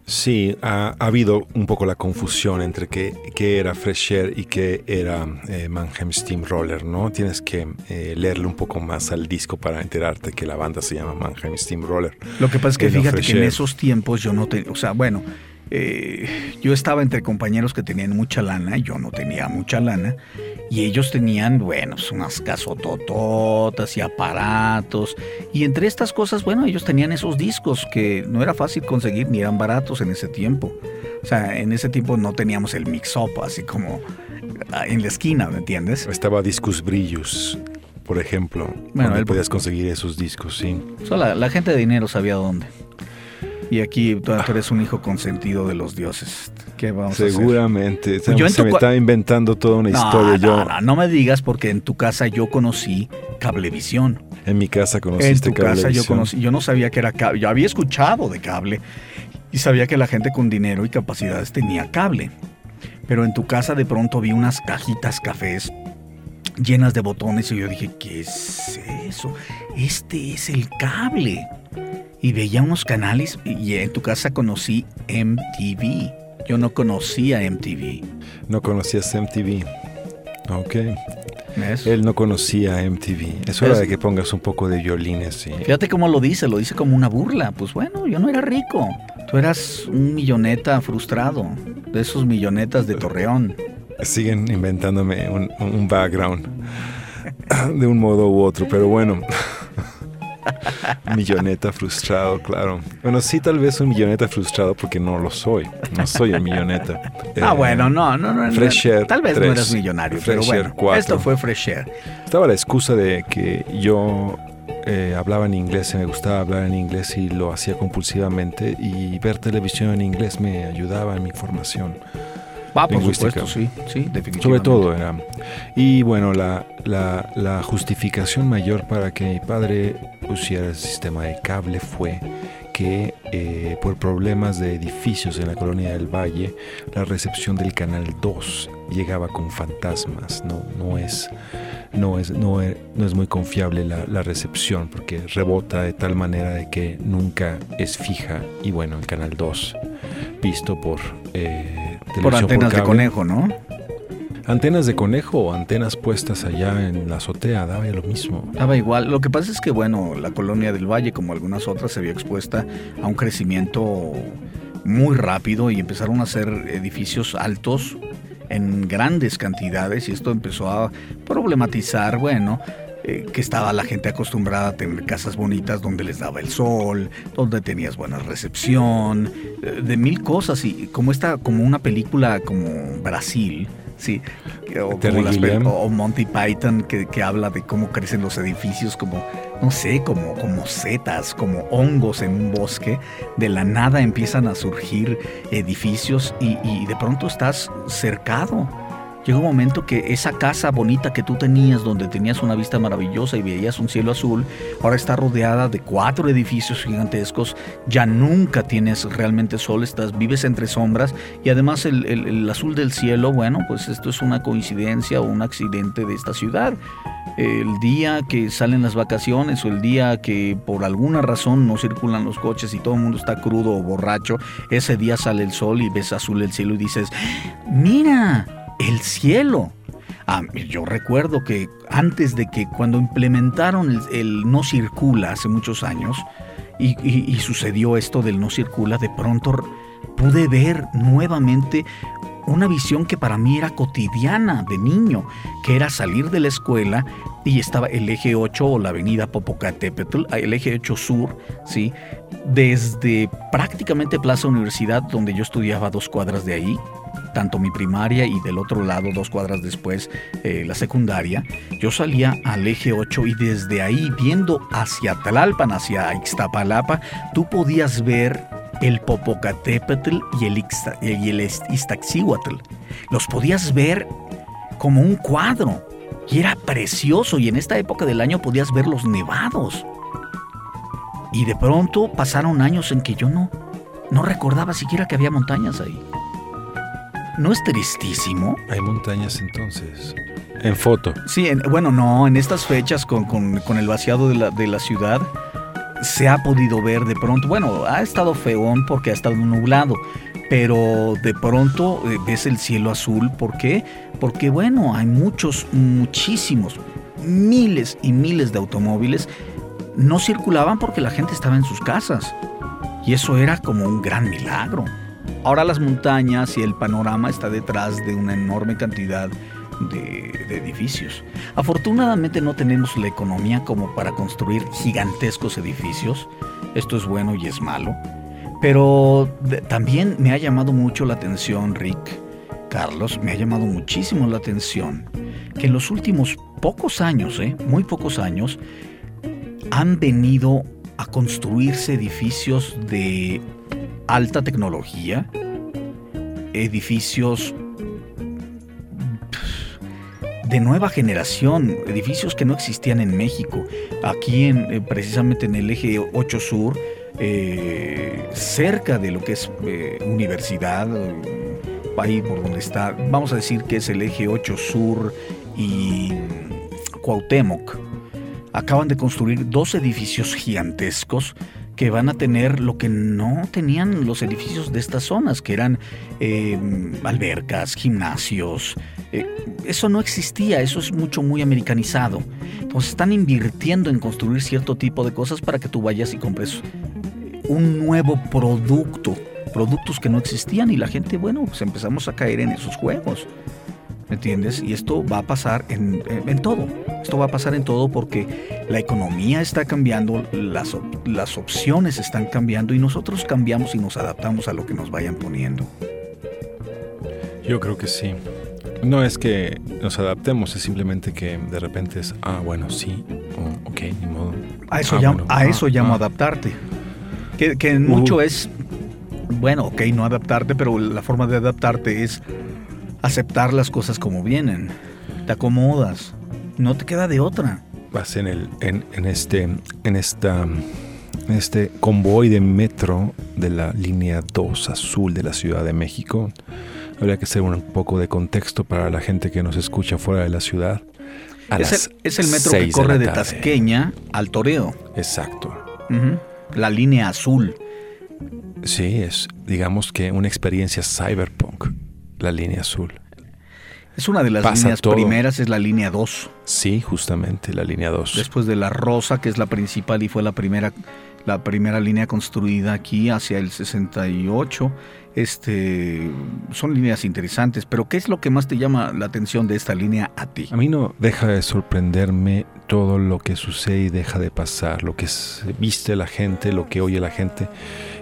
Sí, ha, ha habido un poco la confusión entre qué, qué era Fresh Air y qué era eh, Mannheim Steamroller, ¿no? Tienes que eh, leerle un poco más al disco para enterarte que la banda se llama Mannheim Steamroller. Lo que pasa es que Eh, fíjate que en esos tiempos yo no tenía, o sea, bueno, eh, yo estaba entre compañeros que tenían mucha lana, yo no tenía mucha lana, y ellos tenían, bueno, pues, unas casotototas y aparatos, y entre estas cosas, bueno, ellos tenían esos discos que no era fácil conseguir ni eran baratos en ese tiempo. O sea, en ese tiempo no teníamos el mix-up así como ah, en la esquina, ¿me entiendes? Estaba Discus Brillos, por ejemplo, Bueno, donde él- podías conseguir esos discos, sí. O sea, la, la gente de dinero sabía dónde. Y aquí tú, eres un hijo consentido de los dioses. ¿Qué vamos a hacer? Seguramente. Se, Yo en se me está inventando toda una No, historia. no, yo no, no me digas porque en tu casa yo conocí Cablevisión. en mi casa En conociste tu casa yo Cablevisión. conocí, yo no sabía que era cable, yo había escuchado de cable y sabía que la gente con dinero y capacidades tenía cable. Pero en tu casa de pronto vi unas cajitas cafés llenas de botones y yo dije, ¿qué es eso? Este es el cable. Y veía unos canales y en tu casa conocí MTV. Yo no conocía MTV. No conocías MTV. Ok. ¿Ves? Él no conocía MTV. Es hora Es- de que pongas un poco de violines. Sí. Fíjate cómo lo dice, lo dice como una burla. Pues bueno, yo no era rico. Tú eras un milloneta frustrado, de esos millonetas de Torreón. Siguen inventándome un, un background de un modo u otro, pero bueno. milloneta frustrado, claro. Bueno, sí, tal vez un milloneta frustrado porque no lo soy. No soy un milloneta. Ah, Eh, bueno, no, no, no. no. Fresh Air Tal vez no eras millonario, pero Fresh Air bueno, cuatro. esto fue Fresh Air. Estaba la excusa de que yo eh, hablaba en inglés y me gustaba hablar en inglés y lo hacía compulsivamente y ver televisión en inglés me ayudaba en mi formación. Ah, por supuesto, sí, sí, definitivamente. Sobre todo era. Y bueno, la, la, la justificación mayor para que mi padre pusiera el sistema de cable fue que eh, por problemas de edificios en la colonia del Valle, la recepción del canal 2 llegaba con fantasmas. No, no es. No es, no, es, no es muy confiable la, la recepción porque rebota de tal manera de que nunca es fija. Y bueno, el canal 2, visto por eh, Por antenas de conejo, ¿no? Antenas de conejo o antenas puestas allá en la azotea, daba lo mismo. Daba igual. Lo que pasa es que, bueno, la colonia del Valle, como algunas otras, se vio expuesta a un crecimiento muy rápido y empezaron a hacer edificios altos en grandes cantidades y esto empezó a problematizar, bueno, eh, que estaba la gente acostumbrada a tener casas bonitas donde les daba el sol, donde tenías buena recepción, eh, de mil cosas. Y como esta, como una película como Brasil, sí, o, como las o Monty Python que, que habla de cómo crecen los edificios, como, no sé, como, como setas, como hongos en un bosque, de la nada empiezan a surgir edificios y, y de pronto estás cercado. Llega un momento que esa casa bonita que tú tenías, donde tenías una vista maravillosa y veías un cielo azul, ahora está rodeada de cuatro edificios gigantescos. Ya nunca tienes realmente sol, estás, vives entre sombras y además el, el- el azul del cielo, bueno, pues esto es una coincidencia o un accidente de esta ciudad. El día que salen las vacaciones o el día que por alguna razón no circulan los coches y todo el mundo está crudo o borracho, ese día sale el sol y ves azul el cielo y dices, mira, el cielo. Ah, yo recuerdo que antes de que cuando implementaron el, no circula hace muchos años y, sucedió esto del no circula, de pronto pude ver nuevamente una visión que para mí era cotidiana de niño, que era salir de la escuela y estaba el eje 8 o la avenida Popocatépetl, el eje 8 sur, ¿sí? Desde prácticamente Plaza Universidad, donde yo estudiaba dos cuadras de ahí, tanto mi primaria y del otro lado, dos cuadras después, eh, la secundaria, yo salía al eje 8 y desde ahí, viendo hacia Tlalpan, hacia Ixtapalapa, tú podías ver el Popocatépetl y el, Ixta-. Los podías ver como un cuadro y era precioso y en esta época del año podías ver los nevados. Y de pronto pasaron años en que yo no, no recordaba siquiera que había montañas ahí. ¿No es tristísimo? Hay montañas entonces. En foto. Sí, en- bueno, no, en estas fechas con, con- con el vaciado de la, de la ciudad se ha podido ver de pronto, bueno, ha estado feón porque ha estado nublado, pero de pronto eh, ves el cielo azul, ¿por qué? Porque bueno, hay muchos, muchísimos, miles y miles de automóviles no circulaban porque la gente estaba en sus casas. Y eso era como un gran milagro. Ahora las montañas y el panorama está detrás de una enorme cantidad de, edificios. Afortunadamente no tenemos la economía como para construir gigantescos edificios. Esto es bueno y es malo. Pero también me ha llamado mucho la atención, Rick, Carlos, me ha llamado muchísimo la atención que en los últimos pocos años, ¿eh? muy pocos años, han venido a construirse edificios de alta tecnología, edificios de nueva generación, edificios que no existían en México. Aquí, en, eh, precisamente en el eje 8 Sur, eh, cerca de lo que es eh, universidad, eh, ahí por donde está, vamos a decir que es el eje 8 Sur y Cuauhtémoc, acaban de construir dos edificios gigantescos que van a tener lo que no tenían los edificios de estas zonas, que eran eh, albercas, gimnasios. eh, eso no existía, eso es mucho, muy americanizado. Entonces están invirtiendo en construir cierto tipo de cosas para que tú vayas y compres un nuevo producto, productos que no existían y la gente, bueno, pues empezamos a caer en esos juegos. ¿Me entiendes? Y esto va a pasar en, en- en todo. Esto va a pasar en todo porque la economía está cambiando, las, las opciones están cambiando y nosotros cambiamos y nos adaptamos a lo que nos vayan poniendo. Yo creo que sí. No es que nos adaptemos, es simplemente que de repente es, ah, bueno, sí, o, ok, ni modo. A eso, Ah, llamo, bueno, a ah, eso llamo ah. adaptarte. Que, que en Uh. mucho es, bueno, ok, no adaptarte, pero la forma de adaptarte es aceptar las cosas como vienen. Te acomodas. No te queda de otra. Vas en el, en, en este, en esta, en este convoy de metro de la línea 2 azul de la Ciudad de México. Habría que hacer un poco de contexto para la gente que nos escucha fuera de la ciudad. Es el, es el metro que corre de, tarde. Tasqueña al Toreo. Exacto. La línea azul. Sí, es, digamos que una experiencia cyberpunk, la línea azul. Es una de las Pasa líneas todo. primeras, es la línea 2. Sí, justamente, la línea 2. Después de la rosa, que es la principal y fue la primera, la primera línea construida aquí hacia el 68. Este, son líneas interesantes, pero ¿qué es lo que más te llama la atención de esta línea a ti? A mí no deja de sorprenderme todo lo que sucede y deja de pasar, lo que viste la gente, lo que oye la gente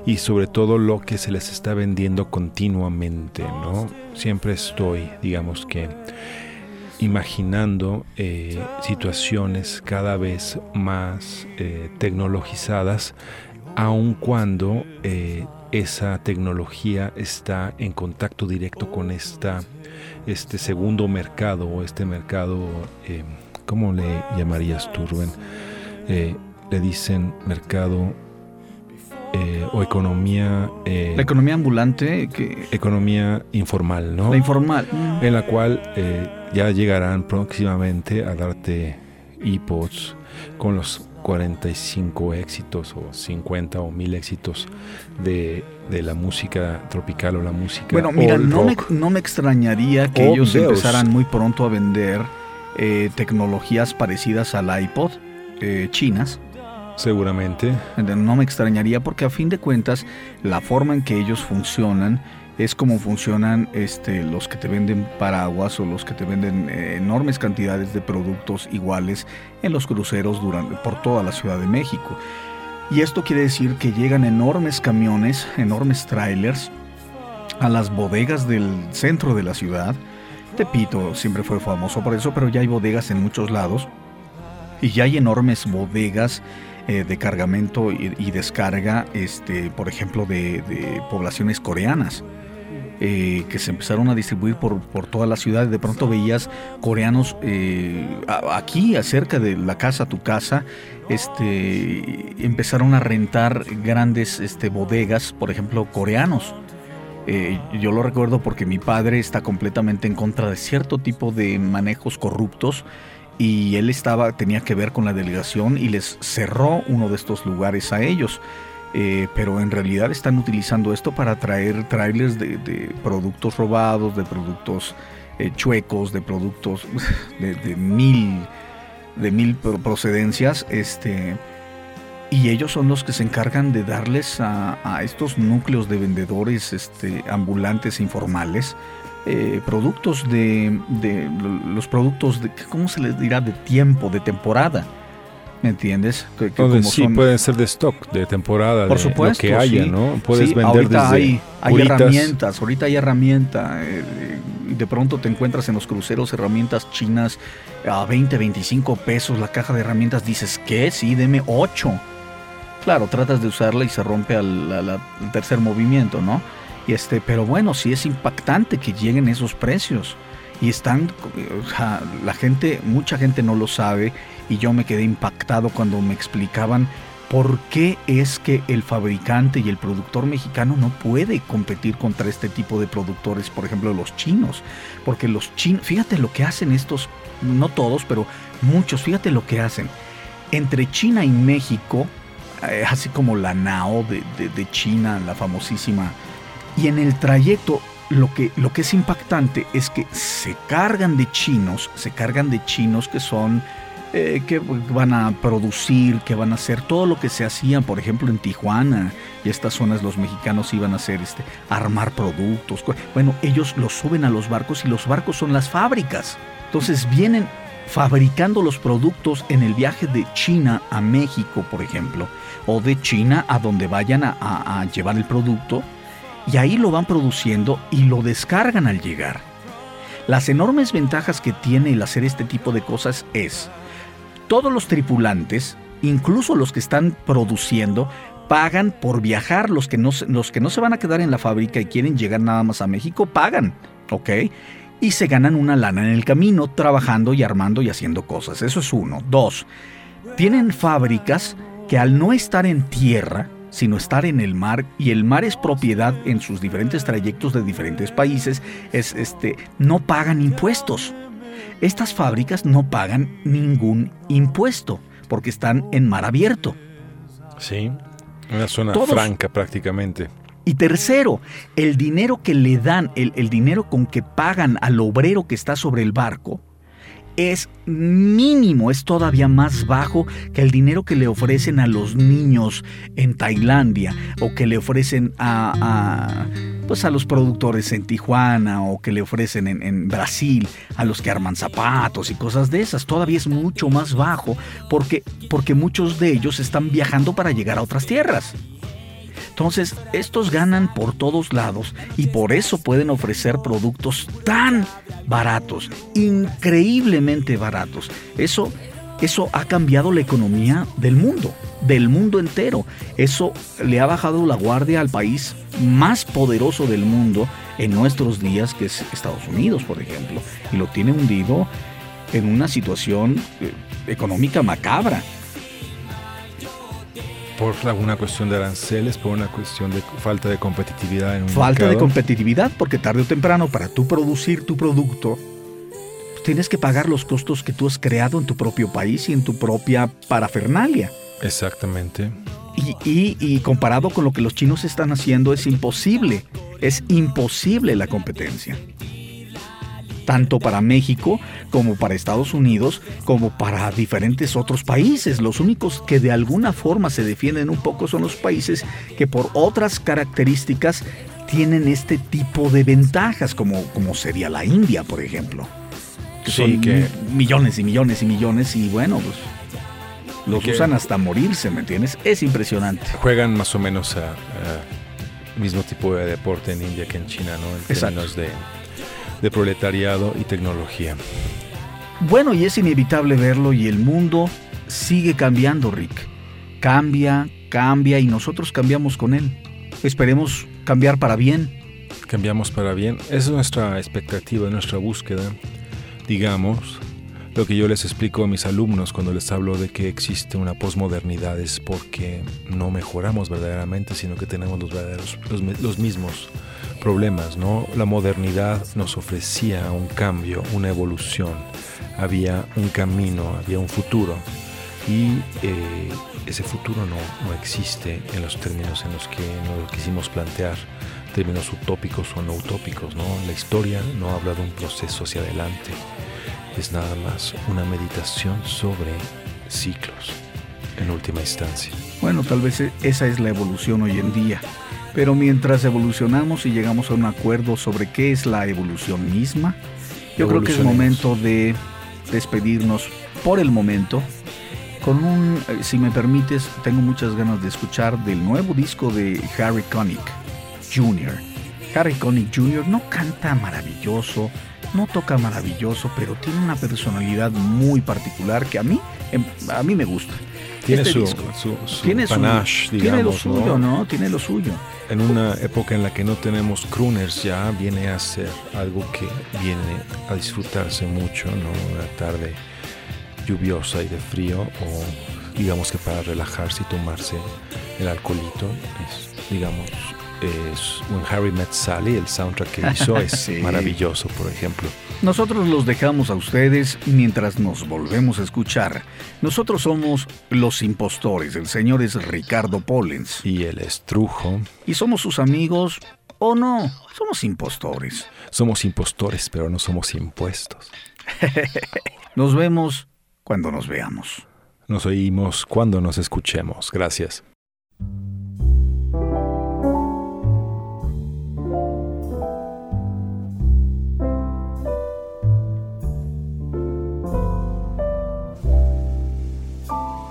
y sobre todo lo que se les está vendiendo continuamente, ¿no? Siempre estoy, digamos que, imaginando eh, situaciones cada vez más eh, tecnologizadas, aun cuando eh, esa tecnología está en contacto directo con esta, este segundo mercado o este mercado, ¿cómo le llamarías tú, Rubén? Le dicen mercado eh, o economía... eh, La economía ambulante, que, economía informal, ¿no? la informal. en la cual eh, ya llegarán próximamente a darte iPods con los 45 éxitos o 50 o 1000 éxitos de, de la música tropical o la música Bueno, mira, no me, no me extrañaría que Oh, ellos Dios. empezaran muy pronto a vender eh, tecnologías parecidas al iPod, eh, chinas. Seguramente No me extrañaría porque a fin de cuentas la forma en que ellos funcionan es como funcionan este, los que te venden paraguas o los que te venden eh, enormes cantidades de productos iguales en los cruceros durante, por toda la Ciudad de México. Y esto quiere decir que llegan enormes camiones, enormes trailers a las bodegas del centro de la ciudad. Tepito siempre fue famoso por eso, pero ya hay bodegas en muchos lados. Y ya hay enormes bodegas eh, de cargamento y, descarga, este, por ejemplo, de, poblaciones coreanas. eh, que se empezaron a distribuir por, por toda la ciudad. De pronto veías coreanos eh, aquí, acerca de la casa, tu casa, este, empezaron a rentar grandes este, bodegas, por ejemplo, coreanos. Yo lo recuerdo porque mi padre está completamente en contra de cierto tipo de manejos corruptos y él estaba tenía que ver con la delegación y les cerró uno de estos lugares a ellos. Eh, pero en realidad están utilizando esto para traer trailers de, productos robados, de productos eh, chuecos, de productos de, mil de mil pro- procedencias, este y ellos son los que se encargan de darles a, a estos núcleos de vendedores este, ambulantes informales eh, productos de, de lo- los productos de cómo se les dirá de tiempo de temporada ¿me entiendes? Que- como sí son- pueden ser de stock, de temporada, por de supuesto, lo que haya, sí. ¿no? Puedes Sí, vender ahorita desde hay, hay herramientas, ahorita hay herramienta eh, y de pronto te encuentras en los cruceros herramientas chinas a 20, 25 pesos la caja de herramientas, dices, ¿qué? Sí, deme 8. Claro, tratas de usarla y se rompe al, al- al tercer movimiento, ¿no? Y este, pero bueno, sí es impactante que lleguen esos precios. Y están, la gente, mucha gente no lo sabe y yo me quedé impactado cuando me explicaban por qué es que el fabricante y el productor mexicano no puede competir contra este tipo de productores, por ejemplo los chinos, porque los chinos, fíjate lo que hacen estos, no todos, pero muchos, fíjate lo que hacen. Entre China y México, eh, así como la Nao de- de China, la famosísima, y en el trayecto lo que, lo que es impactante es que se cargan de chinos, se cargan de chinos que son eh, que van a producir, que van a hacer todo lo que se hacía, por ejemplo, en Tijuana y estas zonas los mexicanos iban a hacer este armar productos. Bueno, ellos los suben a los barcos y los barcos son las fábricas. Entonces vienen fabricando los productos en el viaje de China a México, por ejemplo, o de China a donde vayan a llevar el producto y ahí lo van produciendo y lo descargan al llegar. Las enormes ventajas que tiene el hacer este tipo de cosas es, todos los tripulantes, incluso los que están produciendo, pagan por viajar, los que no, los que no se van a quedar en la fábrica y quieren llegar nada más a México, pagan, ¿ok? Y se ganan una lana en el camino trabajando y armando y haciendo cosas. Eso es uno. Dos, tienen fábricas que al no estar en tierra, sino estar en el mar, y el mar es propiedad en sus diferentes trayectos de diferentes países, es este, no pagan impuestos. Estas fábricas no pagan ningún impuesto porque están en mar abierto. Sí, una zona Todos- franca prácticamente. Y tercero, el dinero que le dan, el, el dinero con que pagan al obrero que está sobre el barco, es mínimo, es todavía más bajo que el dinero que le ofrecen a los niños en Tailandia o que le ofrecen a, pues a los productores en Tijuana o que le ofrecen en, en Brasil, a los que arman zapatos y cosas de esas. Todavía es mucho más bajo porque, porque muchos de ellos están viajando para llegar a otras tierras. Entonces, estos ganan por todos lados y por eso pueden ofrecer productos tan baratos, increíblemente baratos. Eso, eso ha cambiado la economía del mundo, del mundo entero. Eso le ha bajado la guardia al país más poderoso del mundo en nuestros días, que es Estados Unidos, por ejemplo, y lo tiene hundido en una situación eh, económica macabra. Por alguna cuestión de aranceles, por una cuestión de falta de competitividad en un Falta de competitividad, porque tarde o temprano para tú producir tu producto, tienes que pagar los costos que tú has creado en tu propio país y en tu propia parafernalia. Exactamente. Y, y- y comparado con lo que los chinos están haciendo es imposible, es imposible la competencia. Tanto para México como para Estados Unidos, como para diferentes otros países. Los únicos que de alguna forma se defienden un poco son los países que por otras características tienen este tipo de ventajas, como, como sería la India, por ejemplo. Que Sí, son que- millones y millones y millones y bueno, pues los Que- usan hasta morirse, ¿me entiendes? Es impresionante. Juegan más o menos a, a mismo tipo de deporte en India que en China, ¿no? En Exacto. términos de, de proletariado y tecnología. Bueno, y es inevitable verlo y el mundo sigue cambiando, Rick. Cambia, cambia y nosotros cambiamos con él. Esperemos cambiar para bien. Cambiamos para bien. Esa es nuestra expectativa, nuestra búsqueda. Digamos, lo que yo les explico a mis alumnos cuando les hablo de que existe una posmodernidad es porque no mejoramos verdaderamente, sino que tenemos los, verdaderos, los mismos problemas, ¿no? La modernidad nos ofrecía un cambio, una evolución, había un camino, había un futuro y eh, ese futuro no, no existe en los términos en los que nos quisimos plantear, términos utópicos o no utópicos, ¿no? La historia no habla de un proceso hacia adelante, es nada más una meditación sobre ciclos en última instancia. Bueno, tal vez e- esa es la evolución hoy en día. Pero mientras evolucionamos y llegamos a un acuerdo sobre qué es la evolución misma, yo creo que es momento de despedirnos por el momento con un, eh, si me permites, tengo muchas ganas de escuchar del nuevo disco de Harry Connick Jr. Harry Connick Jr. no canta maravilloso, no toca maravilloso, pero tiene una personalidad muy particular que a mí, em, a mí me gusta. Tiene Este su, disco su, su tiene su- panache, tiene lo digamos, suyo, ¿no? Tiene lo suyo. En una época en la que no tenemos crooners ya viene a ser algo que viene a disfrutarse mucho, ¿no? Una tarde lluviosa y de frío o digamos que para relajarse y tomarse el alcoholito es, digamos, es un Harry Met Sally, el soundtrack que hizo es Sí. maravilloso, por ejemplo. Nosotros los dejamos a ustedes mientras nos volvemos a escuchar. Nosotros somos los impostores, el señor es Ricardo Pollens. Y el estrujo. Y somos sus amigos, o no, somos impostores. Somos impostores, pero no somos impuestos. Nos vemos cuando nos veamos. Nos oímos cuando nos escuchemos. Gracias.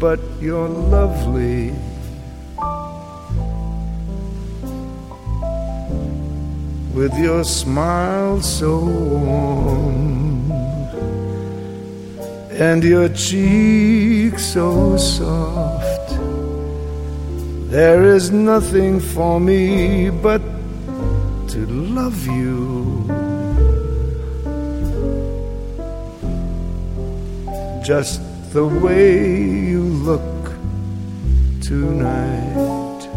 but you're lovely. With your smile so warm and your cheek so soft, there is nothing for me but to love you. just the way you look tonight.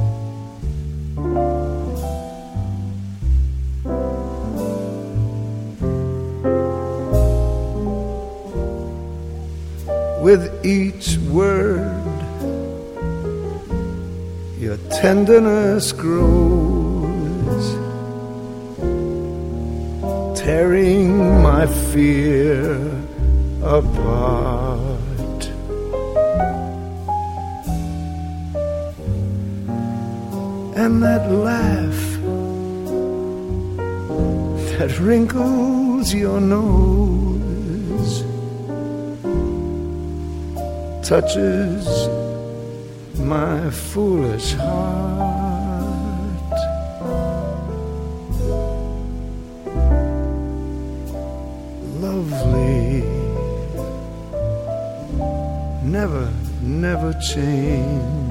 With each word, your tenderness grows, tearing my fear apart. And that laugh that wrinkles your nose touches my foolish heart. Lovely, never, never change.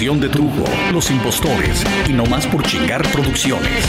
de Trujo, Los Impostores y No Más por Chingar Producciones.